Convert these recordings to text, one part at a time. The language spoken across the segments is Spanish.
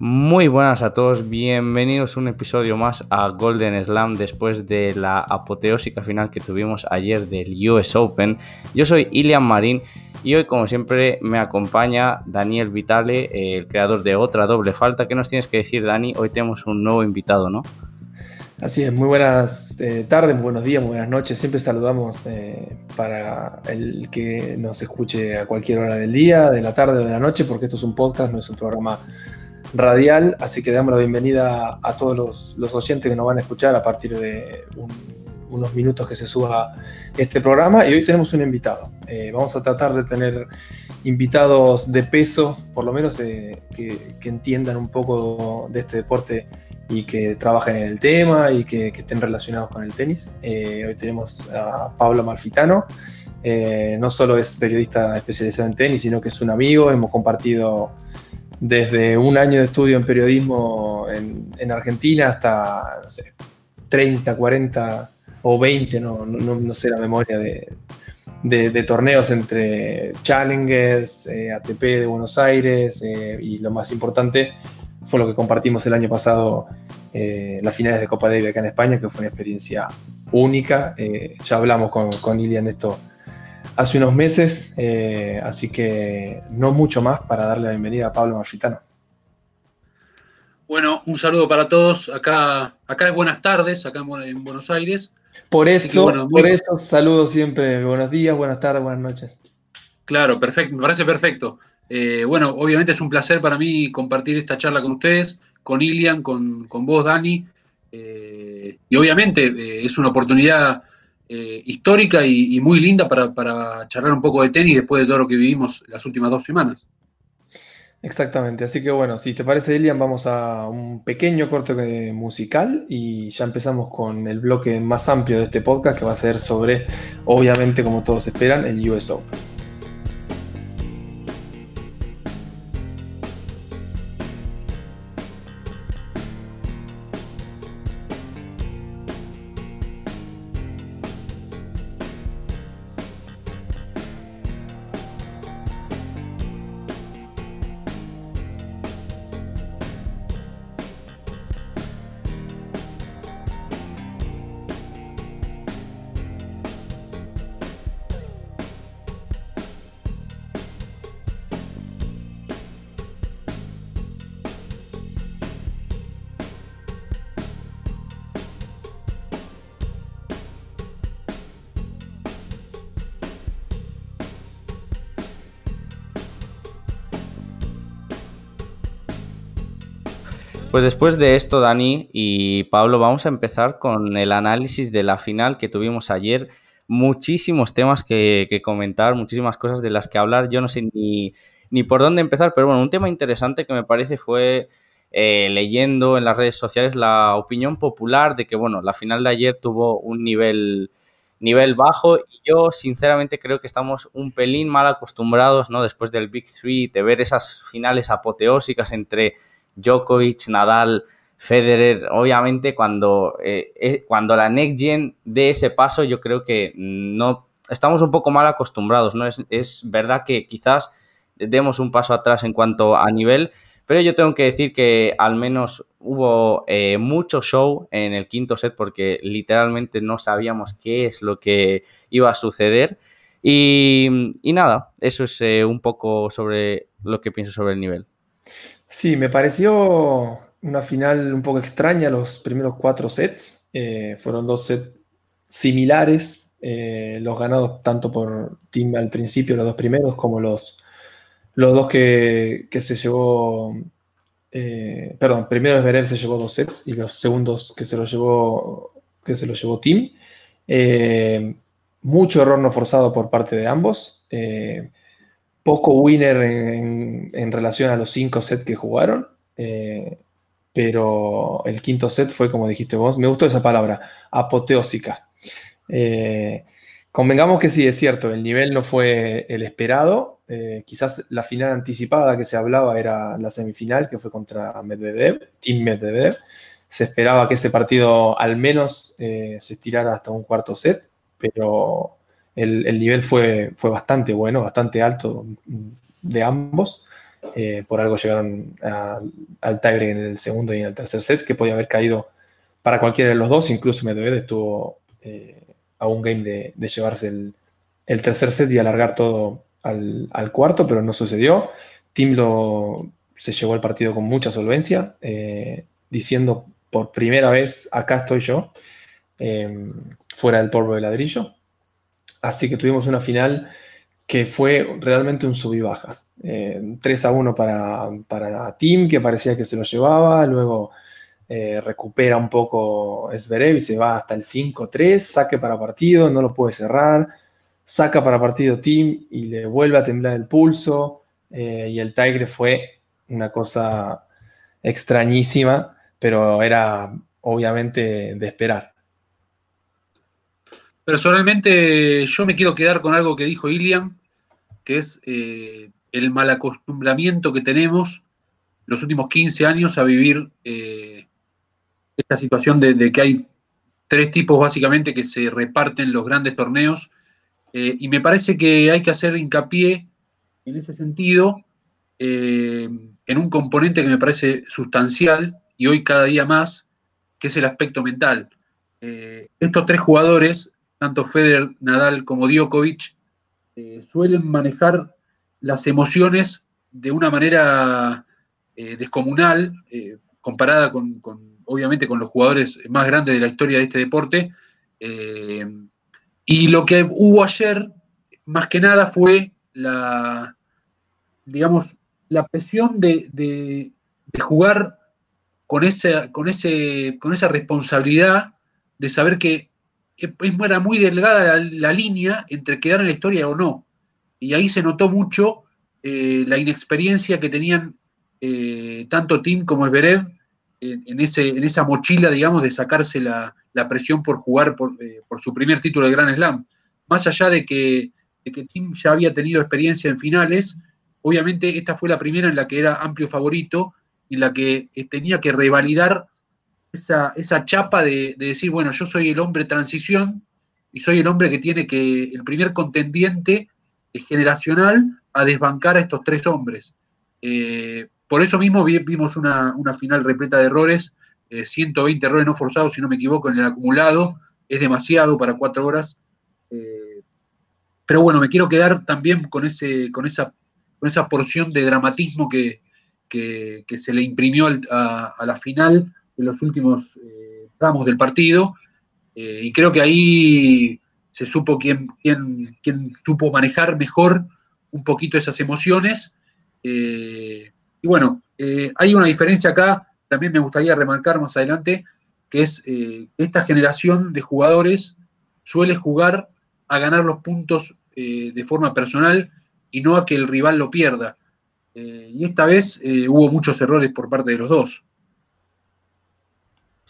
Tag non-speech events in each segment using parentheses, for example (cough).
Muy buenas a todos, bienvenidos a un episodio más a Golden Slam después de la apoteósica final que tuvimos ayer del US Open. Yo soy Ilian Marín y hoy como siempre me acompaña Daniel Vitale, el creador de Otra Doble Falta. ¿Qué nos tienes que decir Dani? Hoy tenemos un nuevo invitado, ¿no? Así es, muy buenas eh, tardes, buenos días, muy buenas noches. Siempre saludamos eh, para el que nos escuche a cualquier hora del día, de la tarde o de la noche, porque esto es un podcast, no es un programa radial, así que damos la bienvenida a todos los, oyentes que nos van a escuchar a partir de unos minutos que se suba este programa. Y hoy tenemos un invitado. Eh, vamos a tratar de tener invitados de peso, por lo menos eh, que, entiendan un poco de este deporte y que trabajen en el tema y que, estén relacionados con el tenis. Eh, hoy tenemos a Pablo Malfitano. no solo es periodista especializado en tenis, sino que es un amigo, hemos compartido desde un año de estudio en periodismo en, Argentina hasta, no sé, 30, 40 o 20, no, no, sé la memoria de, torneos entre Challengers, eh, ATP de Buenos Aires eh, y lo más importante fue lo que compartimos el año pasado, eh, las finales de Copa Davis acá en España, que fue una experiencia única. ya hablamos con, con Ilian esto hace unos meses, eh, así que no mucho más para darle la bienvenida a Pablo Marfitano. Bueno, un saludo para todos. Acá, acá es buenas tardes, acá en Buenos Aires. Por eso, por eso saludo siempre. Buenos días, buenas tardes, buenas noches. Claro, perfecto, me parece perfecto. Eh, bueno, obviamente es un placer para mí compartir esta charla con ustedes, con Ilian, con, vos, Dani. Eh, y obviamente es una oportunidad eh, histórica y, muy linda para, charlar un poco de tenis después de todo lo que vivimos las últimas dos semanas. Exactamente, así que bueno, si te parece, Elian, vamos a un pequeño corte musical y ya empezamos con el bloque más amplio de este podcast que va a ser sobre, obviamente, como todos esperan, el US Open. Pues después de esto, Dani y Pablo, vamos a empezar con el análisis de la final que tuvimos ayer. Muchísimos temas que, comentar, muchísimas cosas de las que hablar. Yo no sé ni, ni, por dónde empezar, pero bueno, un tema interesante que me parece fue eh, leyendo en las redes sociales la opinión popular de que, bueno, la final de ayer tuvo un nivel nivel bajo y yo sinceramente creo que estamos un pelín mal acostumbrados, ¿no? Después del Big Three, de ver esas finales apoteósicas entre Djokovic, Nadal, Federer, obviamente cuando, eh, eh, cuando la Next Gen dé ese paso, yo creo que no estamos un poco mal acostumbrados, ¿no? Es, verdad que quizás demos un paso atrás en cuanto a nivel, pero yo tengo que decir que al menos hubo eh, mucho show en el quinto set porque literalmente no sabíamos qué es lo que iba a suceder. Y, y nada, eso es un poco sobre lo que pienso sobre el nivel. Sí, me pareció una final un poco extraña los primeros cuatro sets. Eh, fueron dos sets similares, eh, los ganados tanto por Team al principio, los dos primeros, como los, los dos que, se llevó. Eh, perdón, primero Zverev se llevó dos sets y los segundos que se los llevó, que se los llevó Team. mucho error no forzado por parte de ambos poco winner en, relación a los cinco sets que jugaron. Eh, pero el quinto set fue, como dijiste vos, me gustó esa palabra, apoteósica. Eh, convengamos que sí, es cierto, el nivel no fue el esperado. Eh, quizás la final anticipada que se hablaba era la semifinal, que fue contra Medvedev, Team Medvedev. Se esperaba que ese partido al menos se estirara hasta un cuarto set, pero el, nivel fue, fue bastante bueno, bastante alto de ambos. Eh, por algo llegaron al tiebreak en el segundo y en el tercer set, que podía haber caído para cualquiera de los dos. Incluso Medvedev estuvo eh, a un game de, llevarse el, tercer set y alargar todo al, cuarto, pero no sucedió. Tim lo, se llevó el partido con mucha solvencia, eh, diciendo por primera vez, acá estoy yo, fuera del polvo de ladrillo. Así que tuvimos una final que fue realmente un sub y baja. 3 eh, a 1 para, para Tim, que parecía que se lo llevaba, luego eh, recupera un poco Esberev y se va hasta el 5-3, saque para partido, no lo puede cerrar, saca para partido Tim y le vuelve a temblar el pulso, eh, y el Tigre fue una cosa extrañísima, pero era obviamente de esperar. Personalmente, yo me quiero quedar con algo que dijo Ilian, que es eh, el malacostumbramiento que tenemos los últimos 15 años a vivir eh, esta situación de, que hay tres tipos básicamente que se reparten los grandes torneos. Eh, y me parece que hay que hacer hincapié en ese sentido en un componente que me parece sustancial y hoy cada día más, que es el aspecto mental. estos tres jugadores tanto Federer, Nadal como Djokovic, eh, suelen manejar las emociones de una manera eh, descomunal, eh, comparada con, obviamente, con los jugadores más grandes de la historia de este deporte. y lo que hubo ayer, más que nada, fue la, digamos, la presión de, jugar con con, ese, con esa responsabilidad de saber que era muy delgada la, línea entre quedar en la historia o no. Y ahí se notó mucho eh, la inexperiencia que tenían eh, tanto Tim como Zverev en, ese, en esa mochila, digamos, de sacarse la, presión por jugar eh, por, su primer título de Grand Slam. Más allá de que, de que Tim ya había tenido experiencia en finales, obviamente esta fue la primera en la que era amplio favorito y la que tenía que revalidar esa, chapa de, decir, bueno, yo soy el hombre transición y soy el hombre que tiene que, el primer contendiente generacional a desbancar a estos tres hombres. Eh, por eso mismo vimos una, final repleta de errores, 120 eh, errores no forzados, si no me equivoco, en el acumulado, es demasiado para cuatro horas. Eh, pero bueno, me quiero quedar también con, ese, con, esa, con esa porción de dramatismo que, se le imprimió a la final en los últimos eh, tramos del partido. Eh, y creo que ahí se supo quién, quién, quién, supo manejar mejor un poquito esas emociones. Eh, y bueno, hay una diferencia acá, también me gustaría remarcar más adelante, que es que esta generación de jugadores suele jugar a ganar los puntos de forma personal y no a que el rival lo pierda. y esta vez hubo muchos errores por parte de los dos.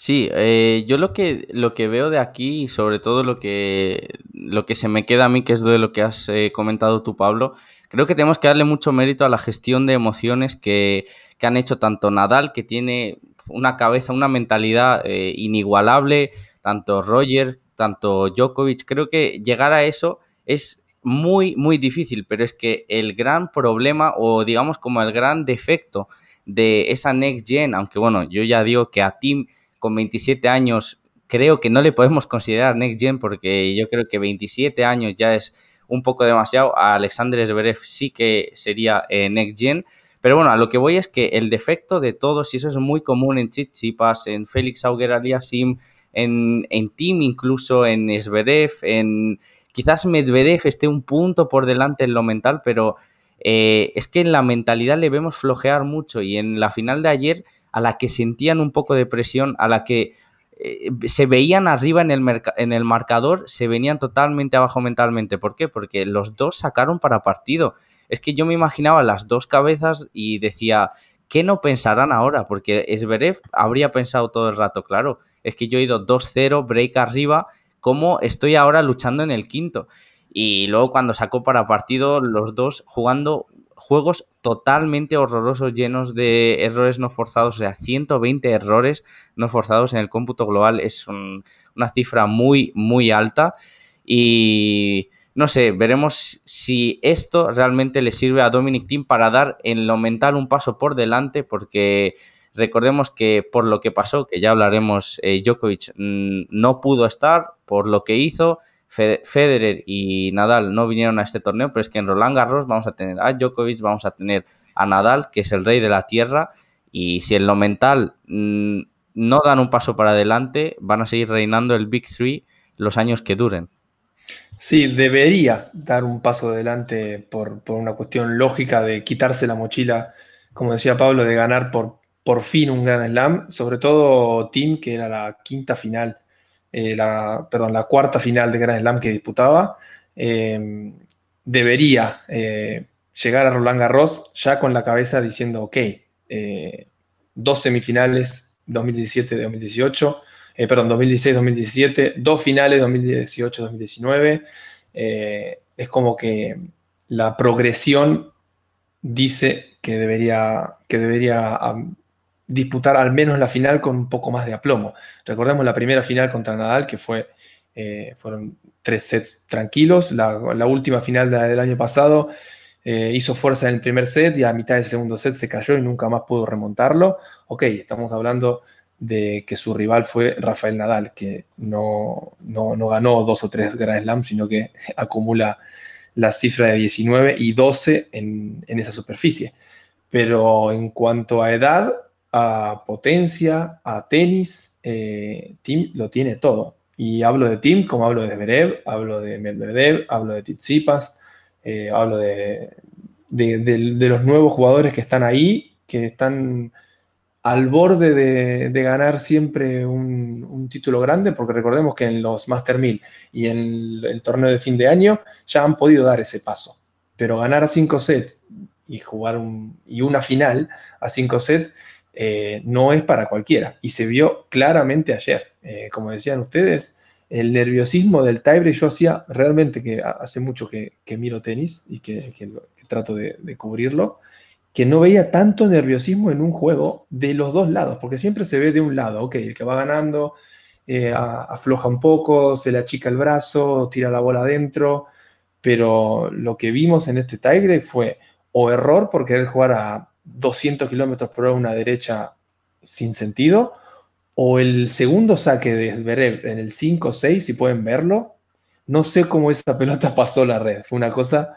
Sí, eh, yo lo que, lo que veo de aquí y sobre todo lo que, lo que se me queda a mí, que es de lo que has eh, comentado tú, Pablo, creo que tenemos que darle mucho mérito a la gestión de emociones que, que han hecho tanto Nadal, que tiene una cabeza, una mentalidad eh, inigualable, tanto Roger, tanto Djokovic, creo que llegar a eso es muy, muy difícil, pero es que el gran problema o digamos como el gran defecto de esa Next Gen, aunque bueno, yo ya digo que a Tim con 27 años creo que no le podemos considerar Next Gen porque yo creo que 27 años ya es un poco demasiado. A Alexander Zverev sí que sería eh, Next Gen. Pero bueno, a lo que voy es que el defecto de todos, y eso es muy común en Chichipas, en Félix Auger Aliasim, en, en Team incluso, en Zverev, en quizás Medvedev esté un punto por delante en lo mental, pero eh, es que en la mentalidad le vemos flojear mucho y en la final de ayer a la que sentían un poco de presión, a la que eh, se veían arriba en el, en el marcador, se venían totalmente abajo mentalmente. ¿Por qué? Porque los dos sacaron para partido. Es que yo me imaginaba las dos cabezas y decía, ¿qué no pensarán ahora? Porque Esberev habría pensado todo el rato, claro, es que yo he ido 2-0, break arriba, ¿cómo estoy ahora luchando en el quinto? Y luego cuando sacó para partido, los dos jugando juegos totalmente horrorosos, llenos de errores no forzados, o sea, 120 errores no forzados en el cómputo global es una cifra muy, muy alta. Y no sé, veremos si esto realmente le sirve a Dominic Thiem para dar en lo mental un paso por delante, porque recordemos que por lo que pasó, que ya hablaremos, eh, Djokovic mm, no pudo estar por lo que hizo. Federer y Nadal no vinieron a este torneo, pero es que en Roland Garros vamos a tener a Djokovic, vamos a tener a Nadal, que es el rey de la tierra, y si en lo mental mm, no dan un paso para adelante, van a seguir reinando el Big Three los años que duren. Sí, debería dar un paso adelante por, una cuestión lógica de quitarse la mochila, como decía Pablo, de ganar por, por fin un Gran Slam, sobre todo Tim, que era la quinta final, eh, la, perdón, la cuarta final de Gran Slam que disputaba, eh, debería eh, llegar a Roland Garros ya con la cabeza diciendo, ok, dos semifinales 2017-2018 eh, perdón, 2016-2017, dos finales 2018-2019. Eh, es como que la progresión dice que debería, que debería disputar al menos la final con un poco más de aplomo. Recordemos la primera final contra Nadal, que fue, eh, fueron tres sets tranquilos. La, última final del año pasado hizo fuerza en el primer set y a mitad del segundo set se cayó y nunca más pudo remontarlo. Ok, estamos hablando de que su rival fue Rafael Nadal, que no, no, ganó dos o tres Grand Slam, sino que (laughs) acumula la cifra de 19 y 12 en, esa superficie. Pero en cuanto a edad, a potencia, a tenis, eh, Tim lo tiene todo. Y hablo de Tim como hablo de Zverev, hablo de Medvedev, hablo de Tsitsipas, eh, hablo de, de, los nuevos jugadores que están ahí, que están al borde de, ganar siempre un, título grande, porque recordemos que en los Master 1000 y en el, torneo de fin de año ya han podido dar ese paso. Pero ganar a 5 sets y jugar y una final a 5 sets eh, no es para cualquiera. Y se vio claramente ayer. Eh, como decían ustedes, el nerviosismo del tiebreak, yo hacía realmente que hace mucho que, miro tenis y que, trato de, cubrirlo que no veía tanto nerviosismo en un juego de los dos lados, porque siempre se ve de un lado, ok, el que va ganando eh, afloja un poco, se le achica el brazo, tira la bola adentro, pero lo que vimos en este Tigre fue o error por querer jugar a 200 kilómetros por hora una derecha sin sentido, o el segundo saque de Zverev en el 5-6, si pueden verlo, no sé cómo esa (laughs) pelota pasó la red, fue una cosa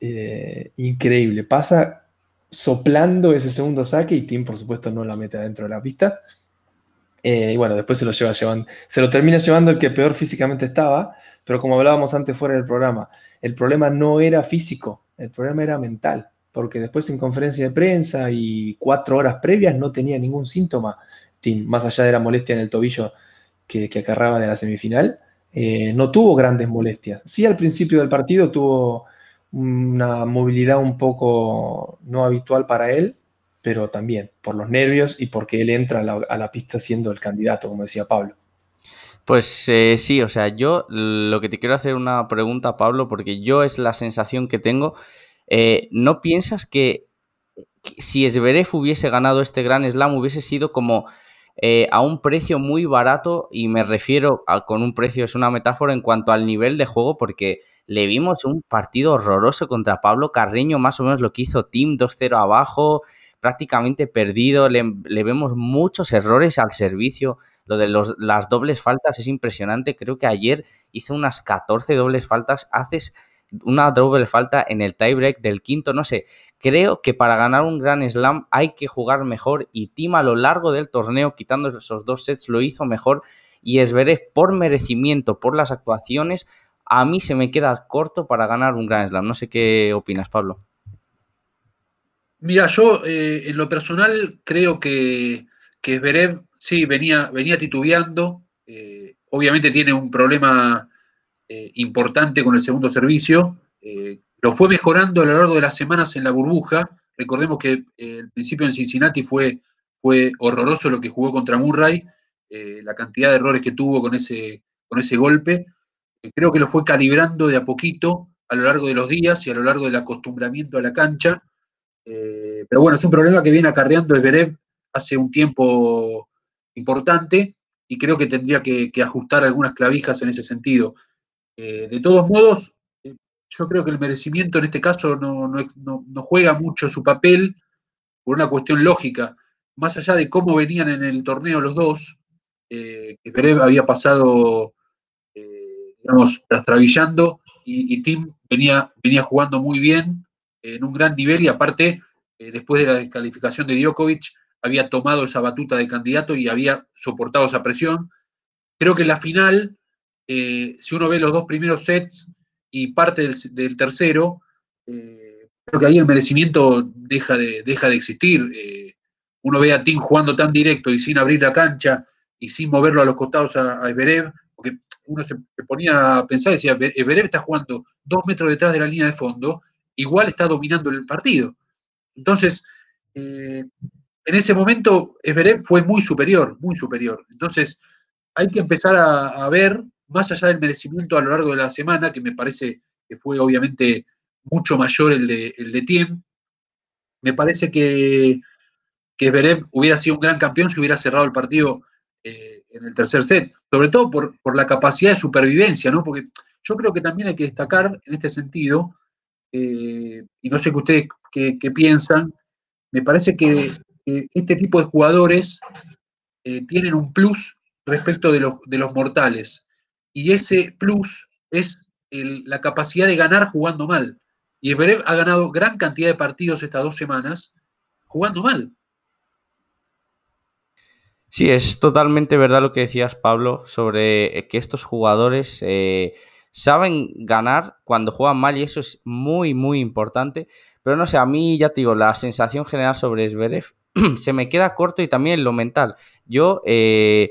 eh, increíble. Pasa soplando ese segundo saque y Tim, por supuesto, no la mete adentro de la pista. Eh, y bueno, después se lo lleva llevando, se lo termina llevando el que peor físicamente estaba, pero como hablábamos antes fuera del programa, el problema no era físico, el problema era mental, porque después en conferencia de prensa y cuatro horas previas no tenía ningún síntoma, Tim, más allá de la molestia en el tobillo que, que acarraba de la semifinal, eh, no tuvo grandes molestias. Sí, al principio del partido tuvo una movilidad un poco no habitual para él, pero también por los nervios y porque él entra a la, pista siendo el candidato, como decía Pablo. Pues eh, sí, o sea, yo lo que te quiero hacer una pregunta, Pablo, porque yo es la sensación que tengo. Eh, ¿No piensas que, si Esberev hubiese ganado este Gran Slam hubiese sido como eh, a un precio muy barato? Y me refiero a con un precio, es una metáfora en cuanto al nivel de juego, porque le vimos un partido horroroso contra Pablo Carreño, más o menos lo que hizo Tim 2-0 abajo, prácticamente perdido, le, vemos muchos errores al servicio, lo de las dobles faltas es impresionante, creo que ayer hizo unas 14 dobles faltas, haces una doble falta en el tiebreak del quinto, no sé, creo que para ganar un gran slam hay que jugar mejor y Tim a lo largo del torneo, quitando esos dos sets, lo hizo mejor y Esverev por merecimiento, por las actuaciones, a mí se me queda corto para ganar un Grand Slam. No sé qué opinas, Pablo. Mira, yo eh, en lo personal creo que, que sí venía, venía titubeando. Eh, obviamente tiene un problema eh, importante con el segundo servicio. lo fue mejorando a lo largo de las semanas en la burbuja. Recordemos que el principio en Cincinnati fue, fue horroroso lo que jugó contra Murray, la cantidad de errores que tuvo con ese, con ese golpe creo que lo fue calibrando de a poquito a lo largo de los días y a lo largo del acostumbramiento a la cancha. Eh, pero bueno, es un problema que viene acarreando Esberev hace un tiempo importante y creo que tendría que, ajustar algunas clavijas en ese sentido. Eh, de todos modos, eh, yo creo que el merecimiento en este caso no, juega mucho su papel por una cuestión lógica. Más allá de cómo venían en el torneo los dos, eh, que Pérez había pasado, digamos, trastrabillando y, Tim venía, venía jugando muy bien, en un gran nivel y aparte, después de la descalificación de Djokovic, había tomado esa batuta de candidato y había soportado esa presión. Creo que la final, si uno ve los dos primeros sets, y parte del, tercero, eh, creo que ahí el merecimiento deja de, deja de existir. Eh, uno ve a Tim jugando tan directo y sin abrir la cancha y sin moverlo a los costados a, a porque uno se, ponía a pensar y decía, Everev está jugando dos metros detrás de la línea de fondo, igual está dominando el partido. Entonces, eh, en ese momento, Everev fue muy superior, muy superior. Entonces, hay que empezar a ver más allá del merecimiento a lo largo de la semana, que me parece que fue obviamente mucho mayor el de, el de Tiem, me parece que, que Berev hubiera sido un gran campeón si hubiera cerrado el partido eh, en el tercer set, sobre todo por, la capacidad de supervivencia, ¿no? Porque yo creo que también hay que destacar en este sentido, eh, y no sé qué ustedes qué, piensan, me parece que, este tipo de jugadores eh, tienen un plus respecto de los, de los mortales y ese plus es la capacidad de ganar jugando mal. Y Zverev ha ganado gran cantidad de partidos estas dos semanas jugando mal. Sí, es totalmente verdad lo que decías, Pablo, sobre que estos jugadores eh, saben ganar cuando juegan mal y eso es muy, muy importante. Pero no sé, a mí ya te digo, la sensación general sobre Zverev (clears throat) se me queda corto y también lo mental. Yo eh,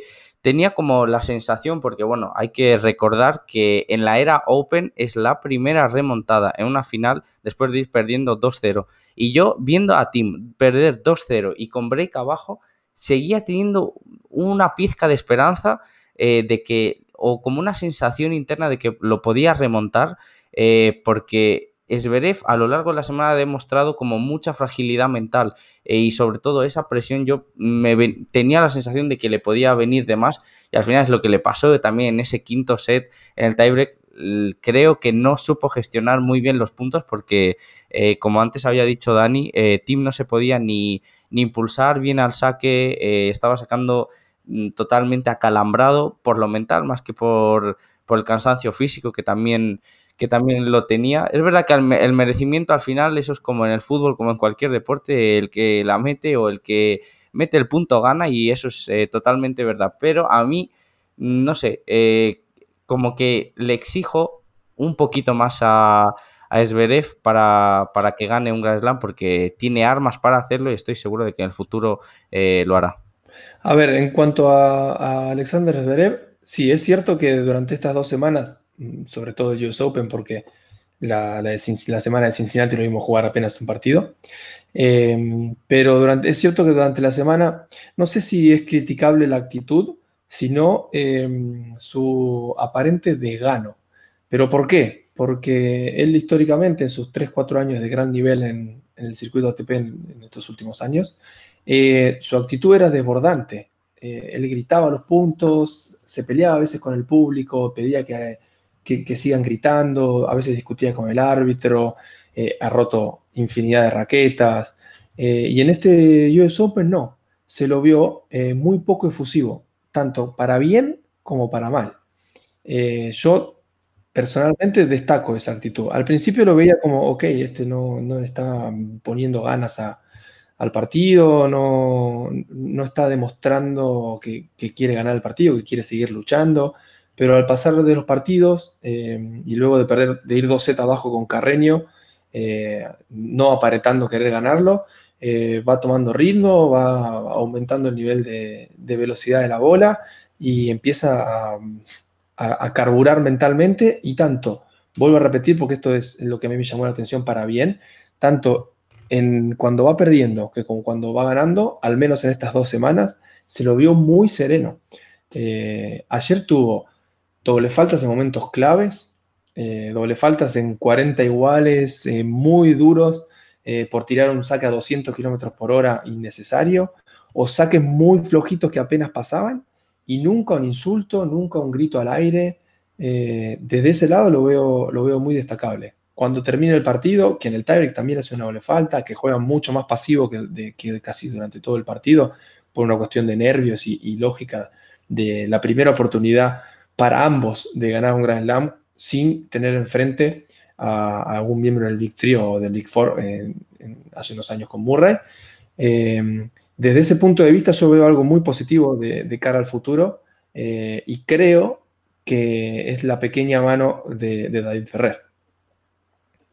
tenía como la sensación, porque bueno, hay que recordar que en la era Open es la primera remontada en una final después de ir perdiendo 2-0. Y yo viendo a Tim perder 2-0 y con break abajo, seguía teniendo una pizca de esperanza eh, de que, o como una sensación interna de que lo podía remontar, eh, porque Esberev a lo largo de la semana ha demostrado como mucha fragilidad mental eh, y sobre todo esa presión yo me tenía la sensación de que le podía venir de más y al final es lo que le pasó también en ese quinto set en el tiebreak creo que no supo gestionar muy bien los puntos porque eh, como antes había dicho Dani eh, Tim no se podía ni, ni impulsar bien al saque estaba sacando mm, totalmente acalambrado por lo mental más que por, por el cansancio físico que también que también lo tenía. Es verdad que el, merecimiento al final, eso es como en el fútbol, como en cualquier deporte, el que la mete o el que mete el punto gana y eso es eh, totalmente verdad. Pero a mí, no sé, eh, como que le exijo un poquito más a, a para, para, que gane un Grand Slam porque tiene armas para hacerlo y estoy seguro de que en el futuro eh, lo hará. A ver, en cuanto a, Alexander Zverev, sí, es cierto que durante estas dos semanas sobre todo el US Open, porque la, semana de Cincinnati lo vimos jugar apenas un partido. Em, pero durante, es cierto que durante la semana, no sé si es criticable la actitud, sino em, su aparente desgano. ¿Pero por qué? Porque él históricamente, en sus 3-4 años de gran nivel en, el circuito ATP en, estos últimos años, eh, su actitud era desbordante. Eh, él gritaba los puntos, se peleaba a veces con el público, pedía que que, sigan gritando, a veces discutía con el árbitro, eh, ha roto infinidad de raquetas. Eh, y en este US Open no, se lo vio eh, muy poco efusivo, tanto para bien como para mal. yo personalmente destaco esa actitud. Al principio lo veía como, ok, este no, no está poniendo ganas al partido, no, no está demostrando que, que, quiere ganar el partido, que quiere seguir luchando pero al pasar de los partidos eh, y luego de perder, de ir 2 abajo con Carreño, eh, no aparentando querer ganarlo, eh, va tomando ritmo, va aumentando el nivel de, velocidad de la bola y empieza a, carburar mentalmente y tanto, vuelvo a repetir porque esto es lo que a mí me llamó la atención para bien, tanto en cuando va perdiendo que como cuando va ganando, al menos en estas dos semanas, se lo vio muy sereno. ayer tuvo doble faltas en momentos claves, eh, doble faltas en 40 iguales, eh, muy duros, eh, por tirar un saque a 200 kilómetros por hora innecesario, o saques muy flojitos que apenas pasaban, y nunca un insulto, nunca un grito al aire. desde ese lado lo veo, lo veo muy destacable. cuando termine el partido, que en el tiebreak también hace una doble falta, que juega mucho más pasivo que, que casi durante todo el partido, por una cuestión de nervios y, lógica de la primera oportunidad para ambos de ganar un Grand Slam sin tener enfrente a, algún miembro del Big Three o del Big Four hace unos años con Murray. Eh, desde ese punto de vista yo veo algo muy positivo de, cara al futuro eh, y creo que es la pequeña mano de David Ferrer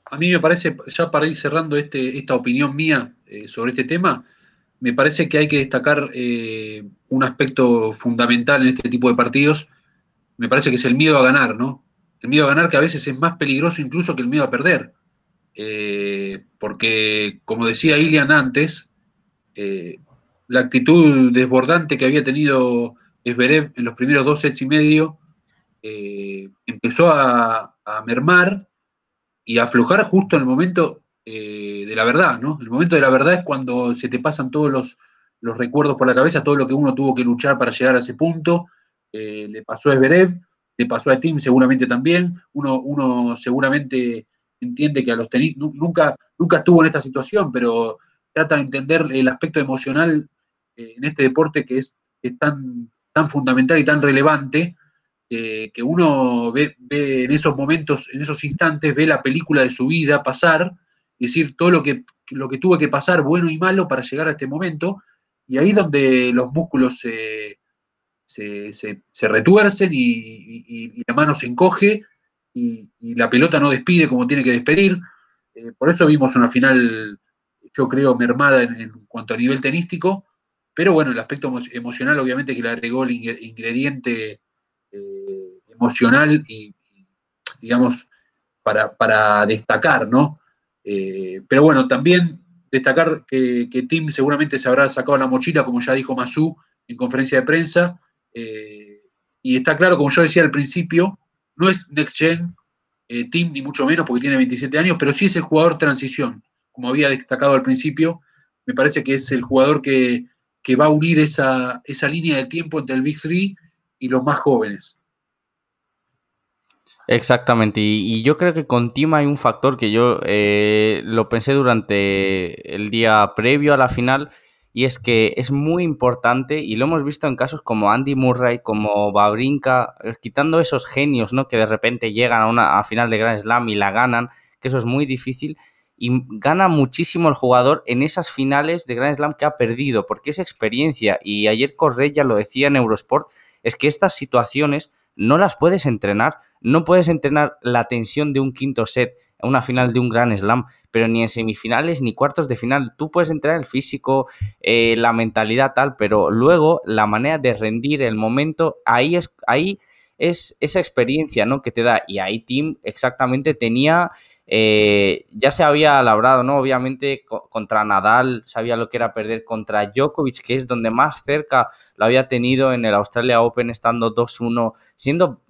a mí me parece, ya para ir cerrando este, esta opinión mía eh, sobre este tema, me parece que hay que destacar un aspecto fundamental en este tipo de partidos, me parece que es el miedo a ganar, ¿no? El miedo a ganar que a veces es más peligroso incluso que el miedo a perder. Eh, porque, como decía Ilian antes, la actitud desbordante que había tenido Esberev en los primeros dos sets y medio empezó a, a mermar y aflojar justo en el momento eh, de la verdad, ¿no? El momento de la verdad es cuando se te pasan todos los, recuerdos por la cabeza, todo lo que uno tuvo que luchar para llegar a ese punto. Eh, le pasó a Esberev, le pasó a Tim seguramente también. Uno, uno seguramente entiende que a los tenis nunca, nunca estuvo en esta situación, pero trata de entender el aspecto emocional eh, en este deporte que es, es tan, tan fundamental y tan relevante que uno ve, en esos momentos, en esos instantes, ve la película de su vida pasar, es decir, todo lo que, lo que tuvo que pasar, bueno y malo, para llegar a este momento, y ahí donde los músculos se, se, retuercen y, la mano se encoge y, la pelota no despide como tiene que despedir. Eh, por eso vimos una final, yo creo, mermada en, cuanto a nivel tenístico, pero bueno, el aspecto emocional obviamente que le agregó el ingrediente eh, emocional y, digamos, para, destacar, ¿no? Eh, pero bueno, también destacar que, Tim seguramente se habrá sacado la mochila, como ya dijo Masu en conferencia de prensa, eh, y está claro, como yo decía al principio, no es Next Gen Tim, ni mucho menos, porque tiene 27 años, pero sí es el jugador transición, como había destacado al principio, me parece que es el jugador que, va a unir esa, esa línea de tiempo entre el Big Three y los más jóvenes. Exactamente, y, yo creo que con Tim hay un factor que yo eh, lo pensé durante el día previo a la final, y es que es muy importante, y lo hemos visto en casos como Andy Murray, como Babrinka, eh, quitando esos genios ¿no? que de repente llegan a una final de Grand Slam y la ganan, que eso es muy difícil, y gana muchísimo el jugador en esas finales de Grand Slam que ha perdido, porque es experiencia, y ayer Correa lo decía en Eurosport, es que estas situaciones no las puedes entrenar. No puedes entrenar la tensión de un quinto set una final de un gran slam, pero ni en semifinales ni cuartos de final. Tú puedes entrenar el físico, eh, la mentalidad tal, pero luego la manera de rendir el momento, ahí es, ahí es esa experiencia ¿no? que te da. Y ahí Tim exactamente tenía eh, ya se había labrado, ¿no? Obviamente contra Nadal, sabía lo que era perder contra Djokovic, que es donde más cerca lo había tenido en el Australia Open, estando 2-1, siendo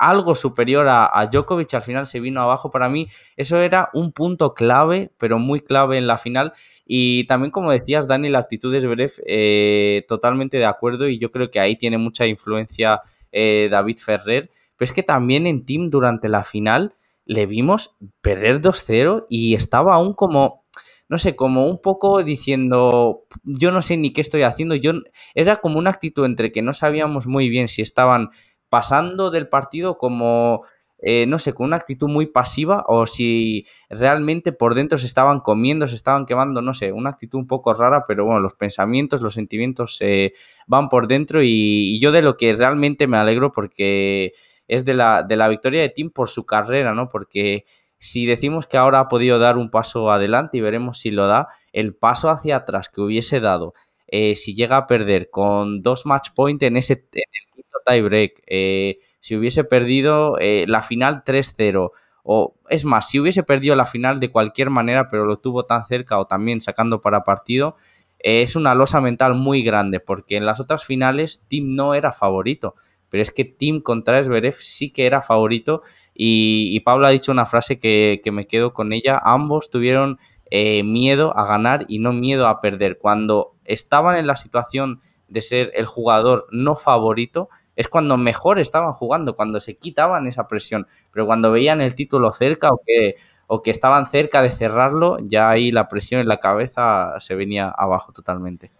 algo superior a, Djokovic, al final se vino abajo. Para mí, eso era un punto clave, pero muy clave en la final. Y también, como decías, Dani, la actitud de Zverev, eh, totalmente de acuerdo, y yo creo que ahí tiene mucha influencia eh, David Ferrer. Pero es que también en Team durante la final le vimos perder 2-0 y estaba aún como, no sé, como un poco diciendo, yo no sé ni qué estoy haciendo. Yo, era como una actitud entre que no sabíamos muy bien si estaban pasando del partido como, eh, no sé, con una actitud muy pasiva o si realmente por dentro se estaban comiendo, se estaban quemando, no sé, una actitud un poco rara, pero bueno, los pensamientos, los sentimientos se van por dentro y, y yo de lo que realmente me alegro porque es de la, de la victoria de Tim por su carrera, ¿no? Porque si decimos que ahora ha podido dar un paso adelante y veremos si lo da, el paso hacia atrás que hubiese dado eh, si llega a perder con dos match point en ese en el quinto tiebreak, eh, si hubiese perdido eh, la final 3-0, o es más, si hubiese perdido la final de cualquier manera, pero lo tuvo tan cerca o también sacando para partido, es una losa mental muy grande, porque en las otras finales Tim no era favorito pero es que Tim contra Zverev sí que era favorito y, Pablo ha dicho una frase que, me quedo con ella, ambos tuvieron eh, miedo a ganar y no miedo a perder. Cuando estaban en la situación de ser el jugador no favorito, es cuando mejor estaban jugando, cuando se quitaban esa presión. Pero cuando veían el título cerca o que, o que estaban cerca de cerrarlo, ya ahí la presión en la cabeza se venía abajo totalmente.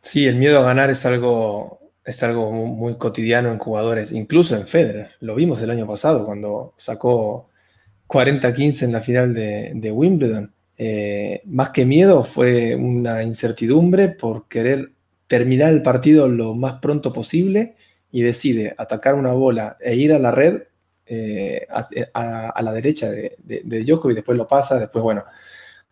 Sí, el miedo a ganar es algo, es algo muy cotidiano en jugadores, incluso en Federer. Lo vimos el año pasado cuando sacó 40-15 en la final de, Wimbledon. Eh, más que miedo fue una incertidumbre por querer terminar el partido lo más pronto posible y decide atacar una bola e ir a la red eh, a, la derecha de, de, Djokovic, después lo pasa, después, bueno,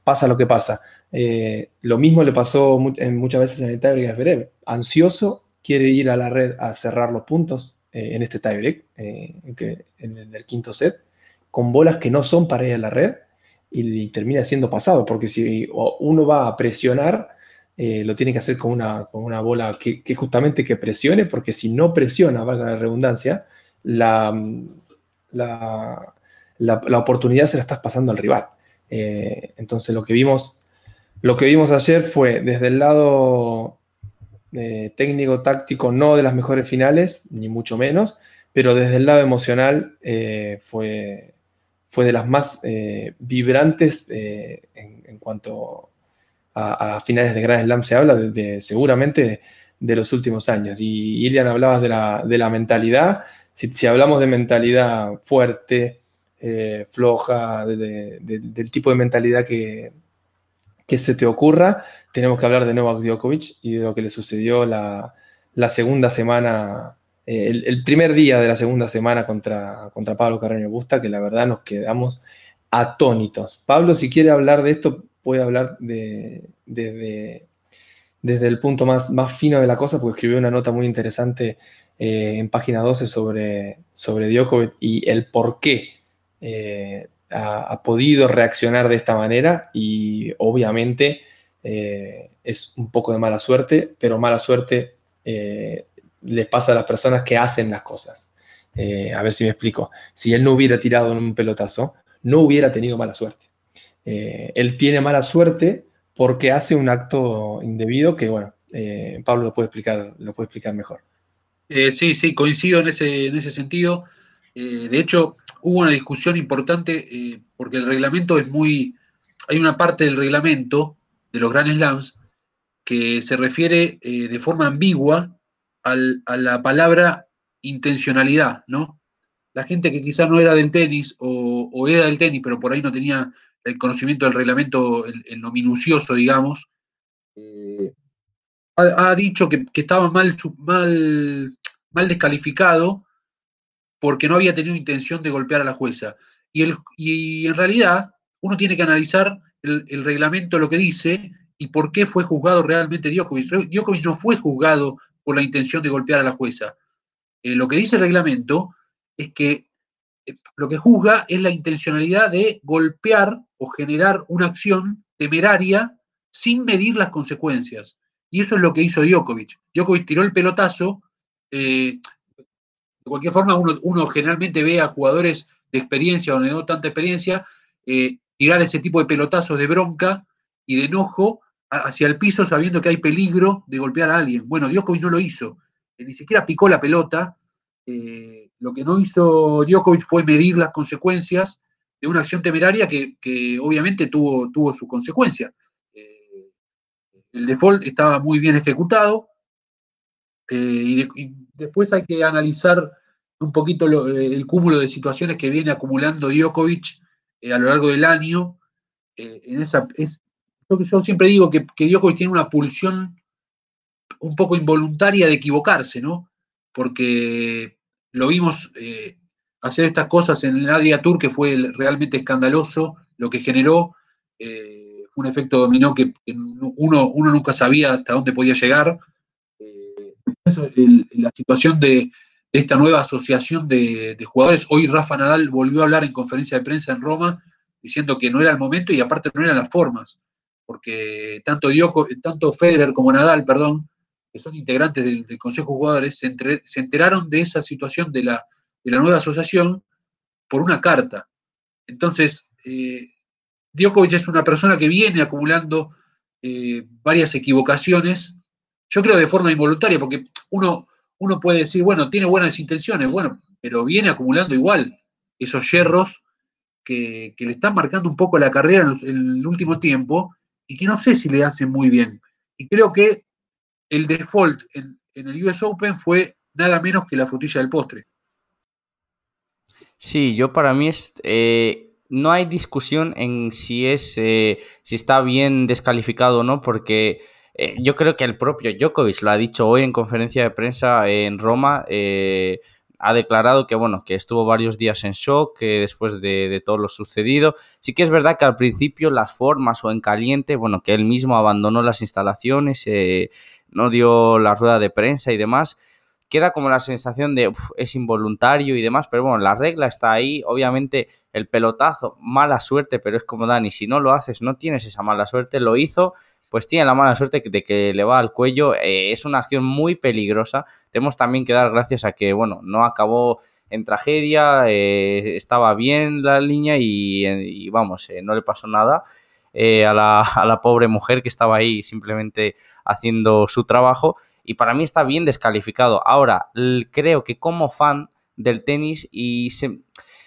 pasa lo que pasa. Eh, lo mismo le pasó muchas veces en el tiebreak. Ansioso, quiere ir a la red a cerrar los puntos en este tiebreak, en el quinto set, con bolas que no son para ir a la red y, termina siendo pasado, porque si uno va a presionar, eh, lo tiene que hacer con una, con una bola que, justamente que presione, porque si no presiona, valga la redundancia, la, la, la, oportunidad se la estás pasando al rival. entonces lo que vimos lo que vimos ayer fue desde el lado eh, técnico, táctico, no de las mejores finales, ni mucho menos, pero desde el lado emocional eh, fue, fue de las más eh, vibrantes en, cuanto a, finales de Grand Slam se habla, de, seguramente de, los últimos años. Y Ilian hablabas de la, mentalidad, si, hablamos de mentalidad fuerte, floja, del tipo de mentalidad que, que se te ocurra, tenemos que hablar de Novak Djokovic y de lo que le sucedió la, segunda semana, eh, el, primer día de la segunda semana contra, contra Pablo Carreño Busta, que la verdad nos quedamos atónitos. Pablo, si quiere hablar de esto, puede hablar de, desde el punto más, más fino de la cosa, porque escribió una nota muy interesante eh, en página 12 sobre, sobre y el por qué eh, ha, podido reaccionar de esta manera y obviamente es un poco de mala suerte, pero mala suerte le pasa a las personas que hacen las cosas. Eh, a ver si me explico. Si él no hubiera tirado un pelotazo, no hubiera tenido mala suerte. él tiene mala suerte porque hace un acto indebido que, bueno, Pablo lo puede explicar, lo puede explicar mejor. sí, sí, coincido en ese, en ese sentido. de hecho, hubo una discusión importante eh, porque el reglamento es muy... Hay una parte del reglamento de los Grand Slams que se refiere eh, de forma ambigua a la palabra intencionalidad, ¿no? La gente que quizás no era del tenis o, era del tenis, pero por ahí no tenía el conocimiento del reglamento en, lo minucioso, digamos, eh, ha, dicho que, estaba mal, mal, mal descalificado porque no había tenido intención de golpear a la jueza. Y, el, y en realidad uno tiene que analizar el, reglamento, lo que dice y por qué fue juzgado realmente Djokovic. Djokovic no fue juzgado por la intención de golpear a la jueza. Eh, lo que dice el reglamento es que eh, lo que juzga es la intencionalidad de golpear o generar una acción temeraria sin medir las consecuencias. Y eso es lo que hizo Djokovic. Djokovic tiró el pelotazo, eh, de cualquier forma, uno, generalmente ve a jugadores de experiencia o no tanta experiencia tirar ese tipo de pelotazos de bronca y de enojo hacia el piso sabiendo que hay peligro de golpear a alguien. Bueno, Djokovic no lo hizo, eh, ni siquiera picó la pelota. Eh, lo que no hizo Djokovic fue medir las consecuencias de una acción temeraria que, obviamente tuvo, tuvo su consecuencia. el default estaba muy bien ejecutado, y, después hay que analizar un poquito el cúmulo de situaciones que viene acumulando Djokovic eh, a lo largo del año. Eh, en esa, es, yo siempre digo que, que, Djokovic tiene una pulsión un poco involuntaria de equivocarse, ¿no? Porque lo vimos eh, hacer estas cosas en el Adria Tour, que fue realmente escandaloso, lo que generó fue un efecto dominó que, uno, uno nunca sabía hasta dónde podía llegar la situación de, esta nueva asociación de, jugadores. Hoy Rafa Nadal volvió a hablar en conferencia de prensa en Roma diciendo que no era el momento y aparte no eran las formas, porque tanto, Dioco, tanto Federer como Nadal, perdón, que son integrantes del, Consejo de Jugadores, se, enteraron de esa situación de la, nueva asociación por una carta. Entonces, eh, Djokovic es una persona que viene acumulando eh, varias equivocaciones yo creo de forma involuntaria, porque uno, uno puede decir, bueno, tiene buenas intenciones, bueno, pero viene acumulando igual esos hierros que, le están marcando un poco la carrera en, el último tiempo y que no sé si le hacen muy bien. Y creo que el default en, el US Open fue nada menos que la frutilla del postre. Sí, yo para mí es, eh, no hay discusión en si es eh, si está bien descalificado o no, porque eh, yo creo que el propio Djokovic lo ha dicho hoy en conferencia de prensa en Roma. Ha declarado que bueno, que estuvo varios días en shock que después de, todo lo sucedido. Sí que es verdad que al principio las formas o en caliente, bueno, que él mismo abandonó las instalaciones, no dio la rueda de prensa y demás. Queda como la sensación de es involuntario y demás, pero bueno, la regla está ahí. Obviamente el pelotazo, mala suerte, pero es como Dani, si no lo haces, no tienes esa mala suerte, lo hizo pues tiene la mala suerte de que le va al cuello. Eh, es una acción muy peligrosa. Tenemos también que dar gracias a que, bueno, no acabó en tragedia, eh, estaba bien la línea y, vamos, eh, no le pasó nada (laughs) a la, pobre mujer que estaba ahí simplemente haciendo su trabajo. Y para mí está bien descalificado. Ahora, creo que como fan del tenis y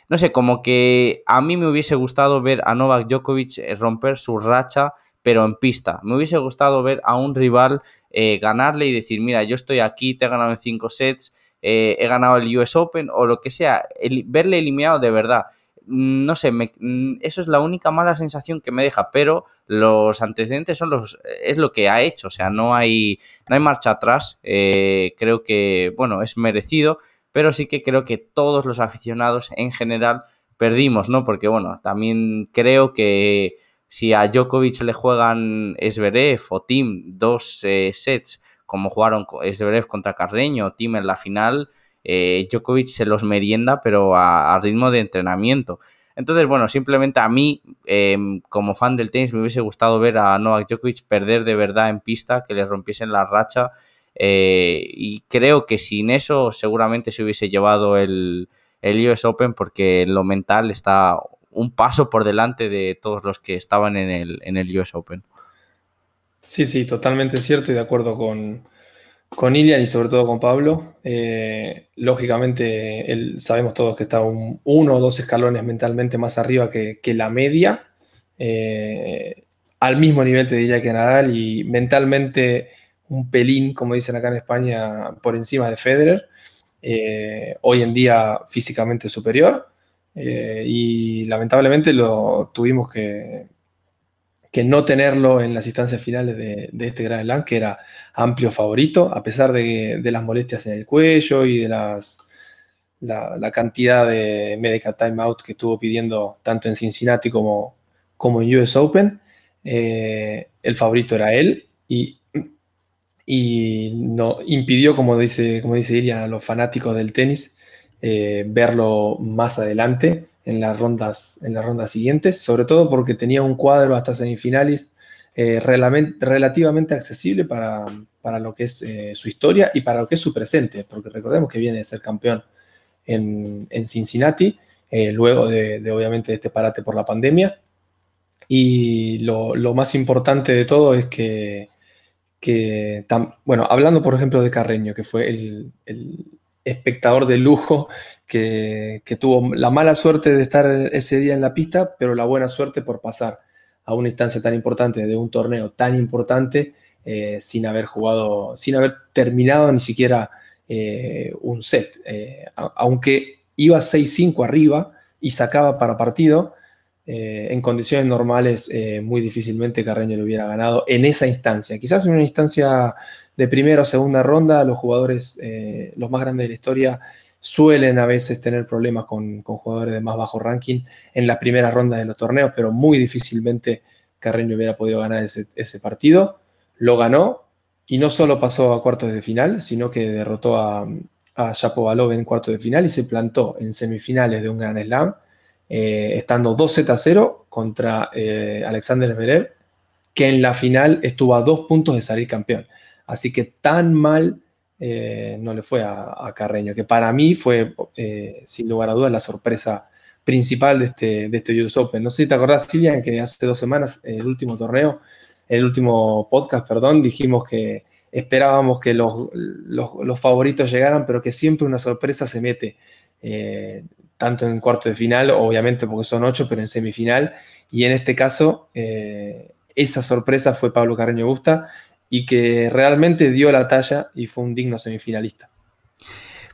no sé, como que a mí me hubiese gustado ver a Novak Djokovic romper su racha pero en pista. Me hubiese gustado ver a un rival eh, ganarle y decir, mira, yo estoy aquí, te he ganado en cinco sets, eh, he ganado el US Open o lo que sea, verle eliminado de verdad. Mm, no sé, mm, eso es la única mala sensación que me deja, pero los antecedentes son los, es lo que ha hecho, o sea, no hay, no hay marcha atrás, eh, creo que, bueno, es merecido, pero sí que creo que todos los aficionados en general perdimos, ¿no? Porque, bueno, también creo que si a Djokovic le juegan Esberev o Tim dos eh, sets, como jugaron Esberev contra Carreño o Tim en la final, eh, Djokovic se los merienda, pero a, ritmo de entrenamiento. Entonces, bueno, simplemente a mí, em, como fan del tenis, me hubiese gustado ver a Novak Djokovic perder de verdad en pista, que le rompiesen la racha. Eh, y creo que sin eso seguramente se hubiese llevado el, el US Open porque lo mental está un paso por delante de todos los que estaban en el, en el US Open. Sí, sí, totalmente cierto y de acuerdo con, con Ilian y sobre todo con Pablo. Eh, lógicamente, él, sabemos todos que está un, uno o dos escalones mentalmente más arriba que, la media. Eh, al mismo nivel te diría que Nadal y mentalmente un pelín, como dicen acá en España, por encima de Federer. Eh, hoy en día físicamente superior. Eh, y lamentablemente lo tuvimos que, que, no tenerlo en las instancias finales de, este Gran Slam, que era amplio favorito, a pesar de, las molestias en el cuello y de las, la, cantidad de medical timeout que estuvo pidiendo tanto en Cincinnati como, como en US Open. Eh, el favorito era él y, y no, impidió, como dice, como dice Irian, a los fanáticos del tenis eh, verlo más adelante en las, rondas, en las rondas siguientes, sobre todo porque tenía un cuadro hasta semifinales eh, relativamente accesible para, lo que es eh, su historia y para lo que es su presente, porque recordemos que viene de ser campeón en, Cincinnati, luego de, obviamente este parate por la pandemia. Y lo, más importante de todo es que, bueno, hablando por ejemplo de Carreño, que fue el espectador de lujo que, tuvo la mala suerte de estar ese día en la pista, pero la buena suerte por pasar a una instancia tan importante de un torneo tan importante eh, sin haber jugado, sin haber terminado ni siquiera eh, un set. Eh, aunque iba 6-5 arriba y sacaba para partido, en condiciones normales muy difícilmente Carreño lo hubiera ganado en esa instancia. Quizás en una instancia de primera o segunda ronda, los jugadores, eh, los más grandes de la historia, suelen a veces tener problemas con, jugadores de más bajo ranking en las primeras rondas de los torneos, pero muy difícilmente Carreño hubiera podido ganar ese, partido. Lo ganó y no solo pasó a cuartos de final, sino que derrotó a, a Shapovalov en cuartos de final y se plantó en semifinales de un Gran Slam, eh, estando 2 z 0 contra eh, Alexander Zverev, que en la final estuvo a dos puntos de salir campeón. Así que tan mal eh, no le fue a, Carreño, que para mí fue, eh, sin lugar a dudas, la sorpresa principal de este, de este US Open. No sé si te acordás, Silvia, que hace dos semanas, en el último torneo, el último podcast, perdón, dijimos que esperábamos que los, favoritos llegaran, pero que siempre una sorpresa se mete, eh, tanto en cuarto de final, obviamente porque son ocho, pero en semifinal, y en este caso esa sorpresa fue Pablo Carreño Busta y que realmente dio la talla y fue un digno semifinalista.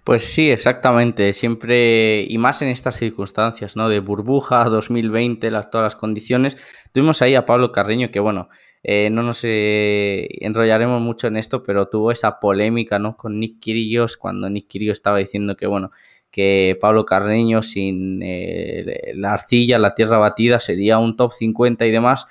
Pues sí, exactamente. Siempre, y más en estas circunstancias, ¿no? De burbuja (laughs) 2020, las, todas las condiciones. Tuvimos ahí a Pablo Carreño, que bueno, eh, no nos eh, enrollaremos mucho en esto, pero tuvo esa polémica, ¿no? Con Nick Kyrgios, cuando Nick Kyrgios estaba diciendo que, bueno, que Pablo Carreño sin eh, la arcilla, la tierra batida, sería un top 50 y demás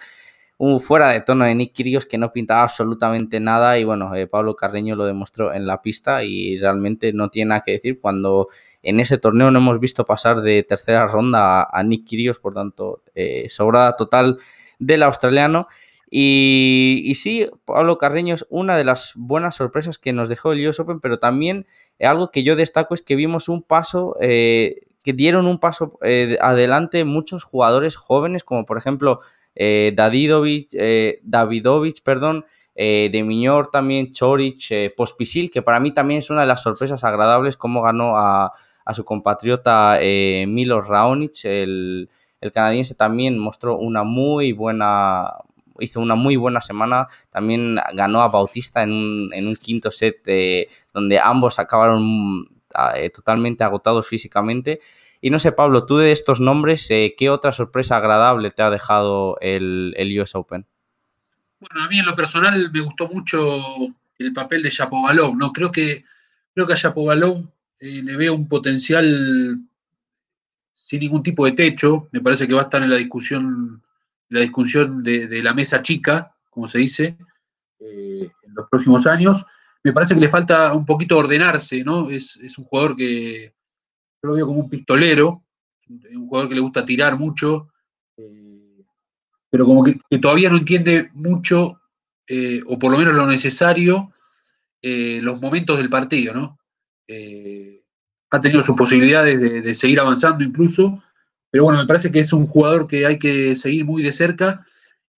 un fuera de tono de Nick Kyrgios que no pintaba absolutamente nada y bueno, eh, Pablo Carreño lo demostró en la pista y realmente no tiene nada que decir cuando en ese torneo no hemos visto pasar de tercera ronda a, Nick Kyrgios, por tanto, eh, sobrada total del australiano. Y, sí, Pablo Carreño es una de las buenas sorpresas que nos dejó el US Open, pero también algo que yo destaco es que vimos un paso, eh, que dieron un paso adelante muchos jugadores jóvenes, como por ejemplo eh, Davidovich, eh, Davidovich, perdón, eh, de Miñor también, Chorich, eh, Pospisil, que para mí también es una de las sorpresas agradables, como ganó a, su compatriota Milo Raonic, el, canadiense también mostró una muy buena, hizo una muy buena semana, también ganó a Bautista en un, en un quinto set donde ambos acabaron totalmente agotados físicamente y no sé, Pablo, tú de estos nombres, eh, ¿qué otra sorpresa agradable te ha dejado el, US Open? Bueno, a mí en lo personal me gustó mucho el papel de Shapovalov, ¿no? Creo que, creo que a Shapovalov eh, le veo un potencial sin ningún tipo de techo. Me parece que va a estar en la discusión, la discusión de, la mesa chica, como se dice, eh, en los próximos años. Me parece que le falta un poquito ordenarse, ¿no? Es, es un jugador que, yo lo veo como un pistolero, un jugador que le gusta tirar mucho, eh, pero como que, todavía no entiende mucho, eh, o por lo menos lo necesario, eh, los momentos del partido, ¿no? ha tenido sus posibilidades de, seguir avanzando incluso, pero bueno, me parece que es un jugador que hay que seguir muy de cerca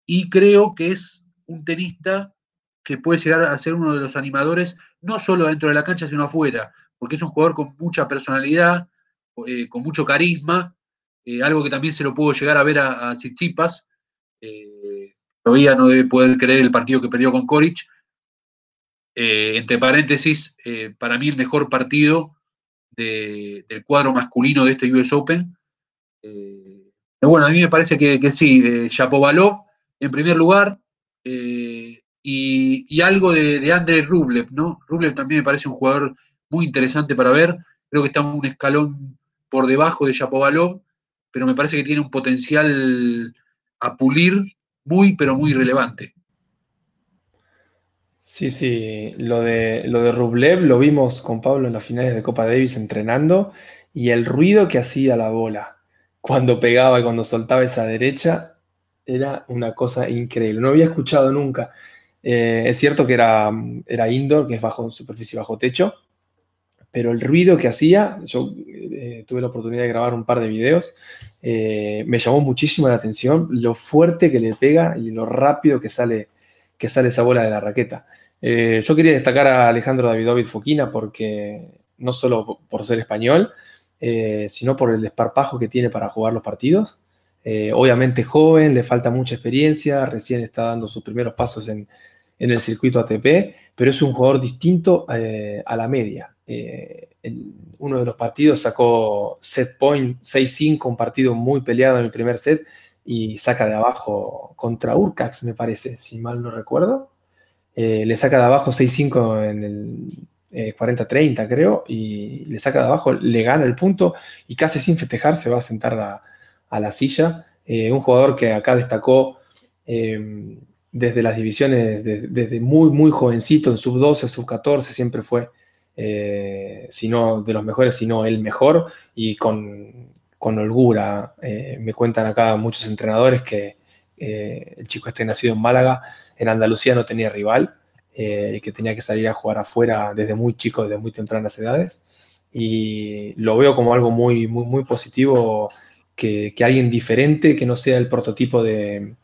y creo que es un tenista que puede llegar a ser uno de los animadores, no solo dentro de la cancha, sino afuera, porque es un jugador con mucha personalidad, eh, con mucho carisma, eh, algo que también se lo puedo llegar a ver a, a eh, todavía no debe poder creer el partido que perdió con Coric. entre paréntesis, para mí el mejor partido del cuadro masculino de este US Open. pero bueno, a mí me parece que, sí, Shapovalov en primer lugar, y, algo de, de Andrei Rublev, ¿no? Rublev también me parece un jugador muy interesante para ver. Creo que está en un escalón por debajo de Yapovalov, pero me parece que tiene un potencial a pulir muy, pero muy relevante. Sí, sí, lo de, lo de Rublev lo vimos con Pablo en las finales de Copa Davis entrenando y el ruido que hacía la bola cuando pegaba y cuando soltaba esa derecha era una cosa increíble. No había escuchado nunca. Eh, es cierto que era, era indoor, que es bajo superficie, bajo techo, pero el ruido que hacía, yo eh, tuve la oportunidad de grabar un par de videos, eh, me llamó muchísimo la atención lo fuerte que le pega y lo rápido que sale, que sale esa bola de la raqueta. Eh, yo quería destacar a Alejandro Davidovich Foquina porque no solo por ser español, sino por el desparpajo que tiene para jugar los partidos. obviamente joven, le falta mucha experiencia, recién está dando sus primeros pasos en, en el circuito ATP, pero es un jugador distinto a la media eh, en uno de los partidos sacó set point 6-5, un partido muy peleado en el primer set, y saca de abajo contra Urcax, me parece, si mal no recuerdo. Eh, le saca de abajo 6-5 en el 40-30, eh, creo, y le saca de abajo, le gana el punto y casi sin festejar se va a sentar a la silla. un jugador que acá destacó desde las divisiones, desde, muy, muy jovencito, en sub-12, sub-14, siempre fue eh, sino de los mejores, sino el mejor, y con, holgura. Eh, me cuentan acá muchos entrenadores que eh, el chico este nacido en Málaga, en Andalucía no tenía rival, y que tenía que salir a jugar afuera desde muy chico, desde muy tempranas edades. Y lo veo como algo muy, muy, muy positivo, que, alguien diferente, que no sea el prototipo de,